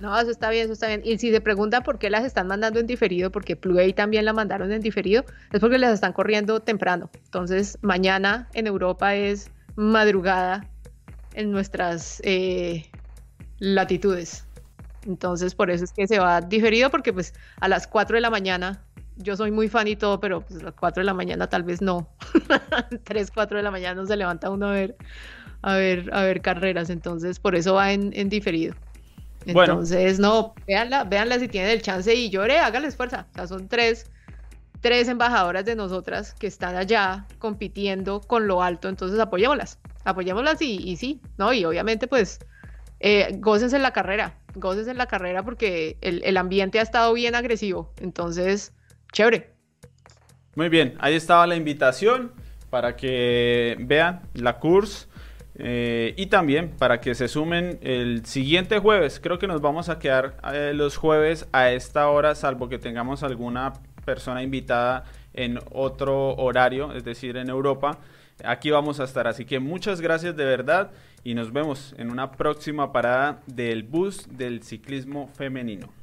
No, eso está bien, eso está bien. Y si se preguntan por qué las están mandando en diferido, porque Play también la mandaron en diferido, es porque las están corriendo temprano. Entonces, mañana en Europa es madrugada en nuestras eh, latitudes. Entonces, por eso es que se va diferido, porque pues a las 4 de la mañana, yo soy muy fan y todo, pero pues a las 4 de la mañana tal vez no. 3, 4 de la mañana no se levanta uno a ver, a ver, a ver carreras. Entonces, por eso va en, en diferido. Entonces, no, véanla, véanla si tienen el chance y llore, háganles fuerza. O sea, son tres, tres embajadoras de nosotras que están allá compitiendo con lo alto, entonces apoyémoslas, apoyémoslas y, y sí, ¿no? Y obviamente, pues, eh, gócense en la carrera, gócense en la carrera porque el, el ambiente ha estado bien agresivo, entonces, chévere. Muy bien, ahí estaba la invitación para que vean la curso eh, y también para que se sumen el siguiente jueves, creo que nos vamos a quedar eh, los jueves a esta hora, salvo que tengamos alguna persona invitada en otro horario, es decir, en Europa. Aquí vamos a estar, así que muchas gracias de verdad y nos vemos en una próxima parada del bus del ciclismo femenino.